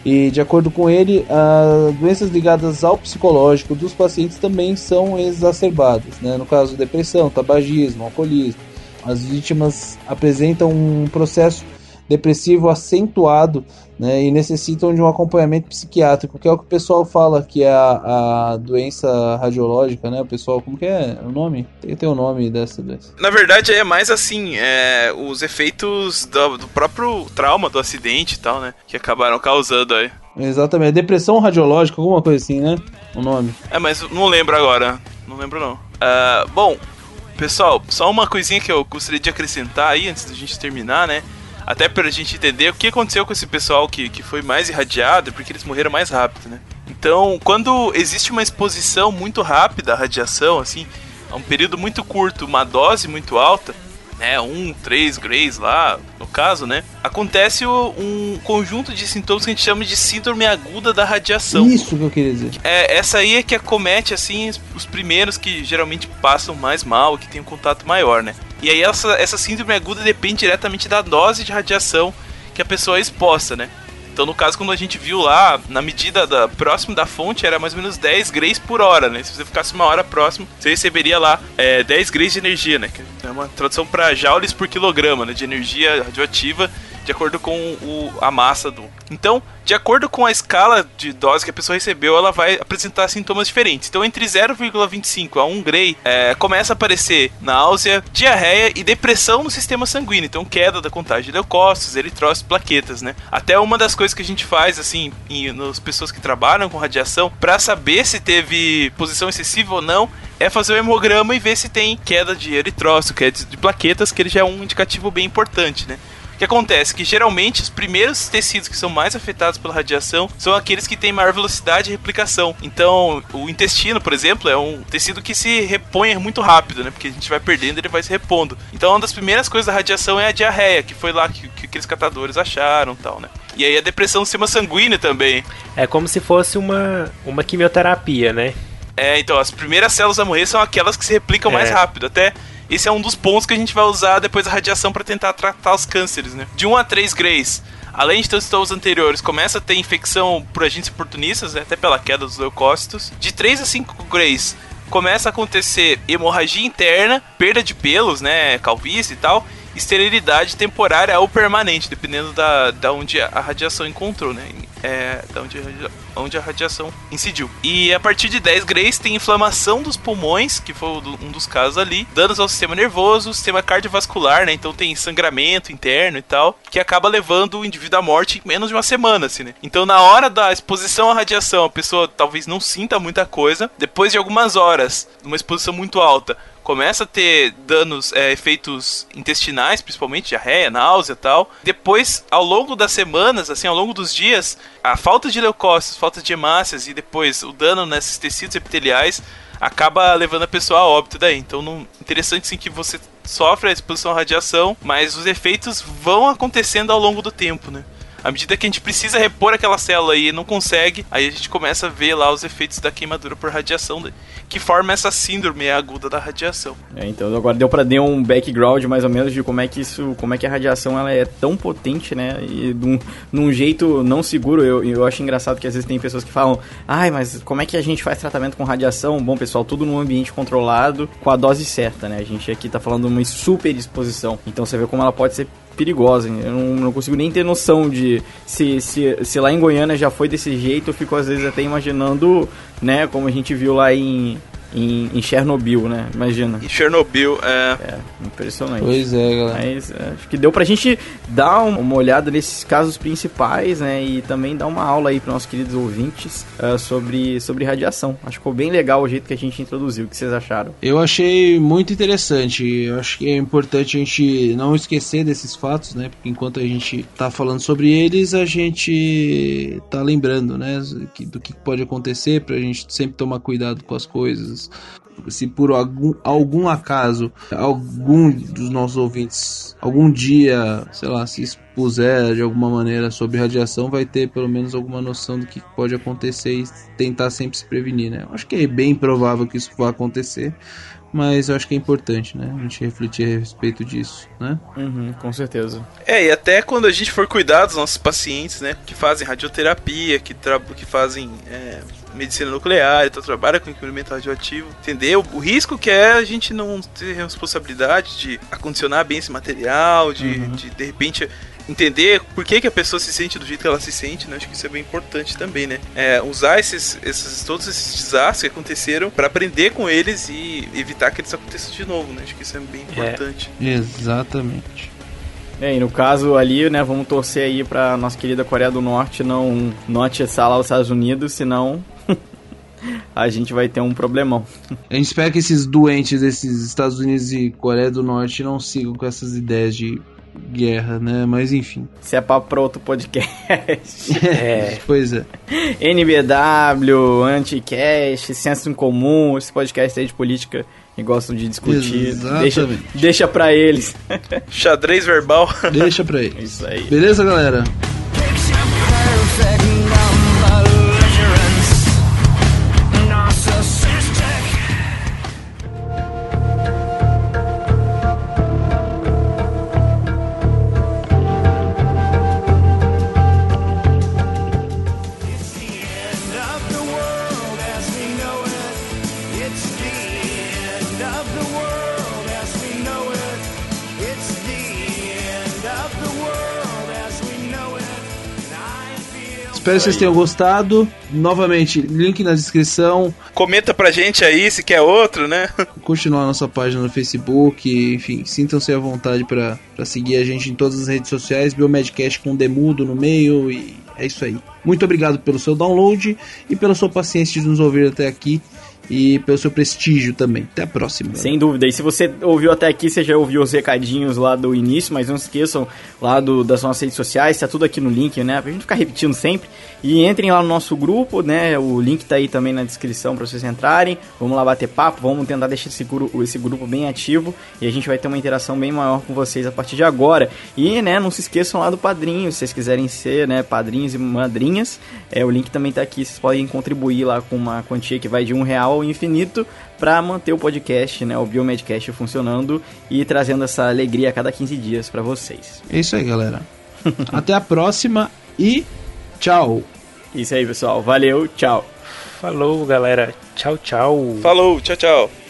E de acordo com ele, as doenças ligadas ao psicológico dos pacientes também são exacerbadas, né? no caso depressão, tabagismo, alcoolismo. As vítimas apresentam um processo depressivo acentuado né, e necessitam de um acompanhamento psiquiátrico, que é o que o pessoal fala que é a, a doença radiológica, né? O pessoal, como que é o nome? Tem que ter o um nome dessa doença. Na verdade, é mais assim, é, os efeitos do, do, próprio trauma do acidente e tal, né? Que acabaram causando aí. Exatamente, depressão radiológica, alguma coisa assim, né? O nome. É, mas não lembro agora. Não lembro não. Uh, bom, pessoal, só uma coisinha que eu gostaria de acrescentar aí antes da gente terminar, né? Até pra gente entender o que aconteceu com esse pessoal que, que foi mais irradiado, porque eles morreram mais rápido, né? Então, quando existe uma exposição muito rápida à radiação, assim, a um período muito curto, uma dose muito alta, né, um, três grays lá, no caso, né, acontece um conjunto de sintomas que a gente chama de síndrome aguda da radiação. Isso que eu queria dizer. É, essa aí é que acomete, assim, os primeiros que geralmente passam mais mal, que tem um contato maior, né. E aí essa, essa síndrome aguda depende diretamente da dose de radiação que a pessoa é exposta, né. Então, no caso, quando a gente viu lá, na medida da, próximo da fonte, era mais ou menos 10 grays por hora, né? Se você ficasse uma hora próximo, você receberia lá é, 10 grays de energia, né? Que é uma tradução para joules por quilograma, né? De energia radioativa de acordo com o, a massa do. Então, de acordo com a escala de dose que a pessoa recebeu, ela vai apresentar sintomas diferentes. Então, entre 0,25 a 1 gray, é, começa a aparecer náusea, diarreia e depressão no sistema sanguíneo. Então, queda da contagem de leucócitos, eritrócitos, plaquetas, né? Até uma das coisas que a gente faz, assim, em, nas pessoas que trabalham com radiação, para saber se teve posição excessiva ou não, é fazer o hemograma e ver se tem queda de eritrócito, queda de plaquetas, que ele já é um indicativo bem importante, né? O que acontece? Que geralmente os primeiros tecidos que são mais afetados pela radiação são aqueles que têm maior velocidade de replicação. Então, o intestino, por exemplo, é um tecido que se repõe muito rápido, né? Porque a gente vai perdendo e ele vai se repondo. Então, uma das primeiras coisas da radiação é a diarreia, que foi lá que, que aqueles catadores acharam tal, né? E aí a depressão do sistema sanguíneo também. É como se fosse uma, uma quimioterapia, né? É, então, as primeiras células a morrer são aquelas que se replicam É. mais rápido. Até esse é um dos pontos que a gente vai usar depois da radiação para tentar tratar os cânceres, né? De 1 a 3 grays, além de os anteriores, começa a ter infecção por agentes oportunistas, né? até pela queda dos leucócitos. De 3 a 5 grays, começa a acontecer hemorragia interna, perda de pelos, né? Calvície e tal. Esterilidade temporária ou permanente, dependendo da, da onde a radiação encontrou, né? É, da onde, onde a radiação incidiu. E a partir de 10 grays tem inflamação dos pulmões, que foi um dos casos ali, danos ao sistema nervoso, sistema cardiovascular, né? Então tem sangramento interno e tal, que acaba levando o indivíduo à morte em menos de uma semana, assim, né? Então na hora da exposição à radiação, a pessoa talvez não sinta muita coisa, depois de algumas horas, numa exposição muito alta, começa a ter danos, é, efeitos intestinais, principalmente diarreia, náusea e tal. Depois, ao longo das semanas, assim, ao longo dos dias, a falta de leucócitos, falta de hemácias e depois o dano nesses tecidos epiteliais acaba levando a pessoa a óbito daí. Então, não, interessante sim que você sofre a exposição à radiação, mas os efeitos vão acontecendo ao longo do tempo, né? À medida que a gente precisa repor aquela célula e não consegue, aí a gente começa a ver lá os efeitos da queimadura por radiação, né? Que forma essa síndrome aguda da radiação. É, então agora deu pra dar um background mais ou menos de como é que isso, como é que a radiação ela é tão potente, né? E um, num jeito não seguro. Eu, eu acho engraçado que às vezes tem pessoas que falam, ai, mas como é que a gente faz tratamento com radiação? Bom, pessoal, tudo num ambiente controlado, com a dose certa, né? A gente aqui tá falando de uma super exposição. Então você vê como ela pode ser perigosa. Eu não, não consigo nem ter noção de se, se, se lá em Goiânia já foi desse jeito. Eu fico às vezes até imaginando, né, como a gente viu lá em, em, em Chernobyl, né? Imagina. Em Chernobyl, é. É, impressionante. Pois é, galera. Mas é, acho que deu pra gente dar um- uma olhada nesses casos principais, né? E também dar uma aula aí para nossos queridos ouvintes ah, sobre, sobre radiação. Acho que ficou bem legal o jeito que a gente introduziu. O que vocês acharam? Eu achei muito interessante. Eu acho que é importante a gente não esquecer desses fatos, né? Porque enquanto a gente tá falando sobre eles, a gente tá lembrando, né? Do que pode acontecer pra gente sempre tomar cuidado com as coisas. Se por algum, algum acaso algum dos nossos ouvintes algum dia, sei lá, se expuser de alguma maneira sobre radiação, vai ter pelo menos alguma noção do que pode acontecer e tentar sempre se prevenir, né? Eu acho que é bem provável que isso vá acontecer, mas eu acho que é importante, né? A gente refletir a respeito disso, né? Uhum, com certeza. É, e até quando a gente for cuidar dos nossos pacientes, né, que fazem radioterapia, que, tra- que fazem é, medicina nuclear, então trabalham com equipamento radioativo, entender o, risco que é a gente não ter responsabilidade de acondicionar bem esse material, de de, de repente entender por que, que a pessoa se sente do jeito que ela se sente, né? Acho que isso é bem importante também, né? É, usar esses, esses todos esses desastres que aconteceram para aprender com eles e evitar que eles aconteçam de novo, né? Acho que isso é bem importante. Exatamente. É, e no caso ali, né, vamos torcer aí pra nossa querida Coreia do Norte não, não atiçar lá os Estados Unidos, senão a gente vai ter um problemão. A gente espera que esses doentes desses Estados Unidos e Coreia do Norte não sigam com essas ideias de guerra, né? Mas enfim. Isso é papo pra outro podcast. É. Pois é. NBW, Anticast, Senso em Comum, esse podcast aí de política que gostam de discutir. Exatamente. Deixa, deixa pra eles. Xadrez verbal. Deixa pra eles. Isso aí. Beleza, galera? Espero que vocês tenham gostado. Novamente, link na descrição. Comenta pra gente aí se quer outro, né? Continuar a nossa página no Facebook. Enfim, sintam-se à vontade para seguir a gente em todas as redes sociais. Biomedcast com Demudo no meio e É isso aí. Muito obrigado pelo seu download e pela sua paciência de nos ouvir até aqui e pelo seu prestígio também. Até a próxima. Sem dúvida. E se você ouviu até aqui, você já ouviu os recadinhos lá do início, mas não esqueçam lá do, das nossas redes sociais, tá tudo aqui no link, né? Pra gente ficar repetindo sempre. E entrem lá no nosso grupo, né? O link tá aí também na descrição para vocês entrarem. Vamos lá bater papo, vamos tentar deixar esse grupo, esse grupo bem ativo e a gente vai ter uma interação bem maior com vocês a partir de agora. E, né, não se esqueçam lá do padrinho, se vocês quiserem ser, né, padrinhos e madrinhas, é, o link também tá aqui, vocês podem contribuir lá com uma quantia que vai de um real ao infinito para manter o podcast, né, o Biomedcast funcionando e trazendo essa alegria a cada 15 dias para vocês. É isso aí, galera. Até a próxima e tchau. Isso aí, pessoal. Valeu, tchau. Falou, galera. Tchau, tchau. Falou, tchau, tchau.